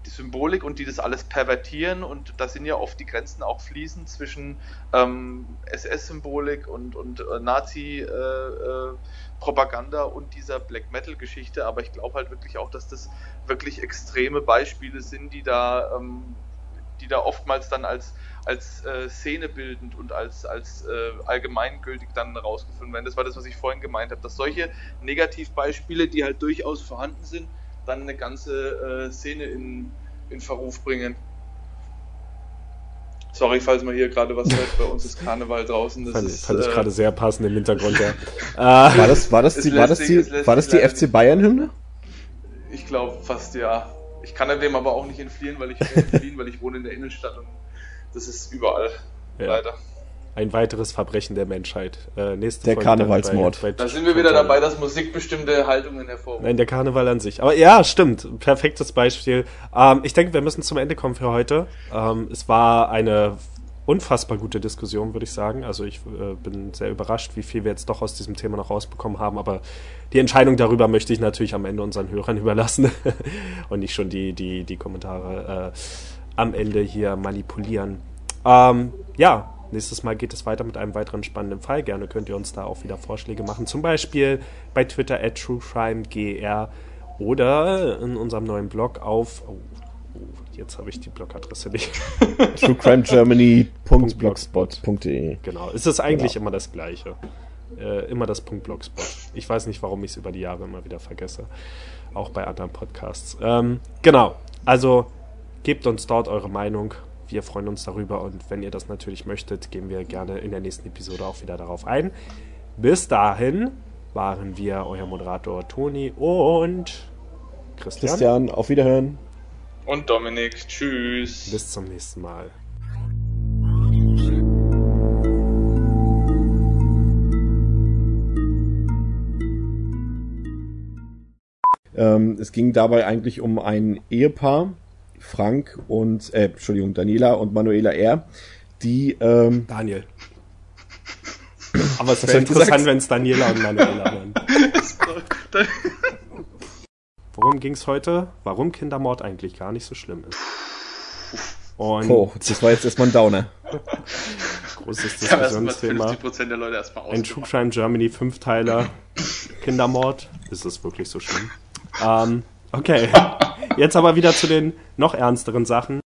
[SPEAKER 3] die Symbolik und die das alles pervertieren und da sind ja oft die Grenzen auch fließend zwischen ähm, SS-Symbolik und, und äh, Nazi-Propaganda äh, äh, und dieser Black Metal-Geschichte, aber ich glaube halt wirklich auch, dass das wirklich extreme Beispiele sind, die da, ähm, die da oftmals dann als als äh, szenebildend und als, als äh, allgemeingültig dann rausgefunden werden. Das war das, was ich vorhin gemeint habe, dass solche Negativbeispiele, die halt durchaus vorhanden sind, dann eine ganze äh, Szene in, in Verruf bringen. Sorry, falls man hier gerade was hört, bei uns ist Karneval draußen. Das
[SPEAKER 1] fand,
[SPEAKER 3] ist,
[SPEAKER 1] fand ich äh, gerade sehr passend im Hintergrund, ja.
[SPEAKER 2] war das, war das die, war das die, war das die FC Bayern-Hymne?
[SPEAKER 3] Ich glaube fast ja. Ich kann dem aber auch nicht entfliehen, weil ich, entfliehen, weil ich wohne in der Innenstadt und das ist überall. Ja. Leider
[SPEAKER 1] ein weiteres Verbrechen der Menschheit.
[SPEAKER 2] Äh, nächste der Folge Karnevalsmord.
[SPEAKER 3] Bei, bei da sind wir wieder dabei, dass Musik bestimmte Haltungen hervorruft.
[SPEAKER 1] Nein, der Karneval an sich. Aber ja, stimmt. Perfektes Beispiel. Ähm, ich denke, wir müssen zum Ende kommen für heute. Ähm, es war eine unfassbar gute Diskussion, würde ich sagen. Also ich äh, bin sehr überrascht, wie viel wir jetzt doch aus diesem Thema noch rausbekommen haben. Aber die Entscheidung darüber möchte ich natürlich am Ende unseren Hörern überlassen und nicht schon die, die, die Kommentare äh, am Ende hier manipulieren. Ähm, ja, Nächstes Mal geht es weiter mit einem weiteren spannenden Fall. Gerne könnt ihr uns da auch wieder Vorschläge machen. Zum Beispiel bei Twitter at TrueCrimeGR oder in unserem neuen Blog auf. Oh, oh jetzt habe ich die Blogadresse nicht.
[SPEAKER 2] truecrimegermany.blogspot.de
[SPEAKER 1] Genau, es ist eigentlich genau. immer das Gleiche. Äh, immer das Punkt Blogspot. Ich weiß nicht, warum ich es über die Jahre immer wieder vergesse. Auch bei anderen Podcasts. Ähm, genau, also gebt uns dort eure Meinung wir freuen uns darüber und wenn ihr das natürlich möchtet, gehen wir gerne in der nächsten Episode auch wieder darauf ein. Bis dahin waren wir euer Moderator Toni und Christian.
[SPEAKER 2] Christian, auf Wiederhören.
[SPEAKER 3] Und Dominik, tschüss.
[SPEAKER 1] Bis zum nächsten Mal.
[SPEAKER 2] Ähm, es ging dabei eigentlich um ein Ehepaar, Frank und, äh, Entschuldigung, Daniela und Manuela R., die, ähm,
[SPEAKER 1] Daniel. Aber es wäre interessant, wenn es Daniela und Manuela wären. Worum ging es heute? Warum Kindermord eigentlich gar nicht so schlimm ist.
[SPEAKER 2] Und oh, das war jetzt erstmal ein Downer.
[SPEAKER 1] Großes Diskussionsthema. Ein True Crime Germany Fünfteiler. Kindermord. Ist es wirklich so schlimm? Ähm, okay. Jetzt aber wieder zu den noch ernsteren Sachen.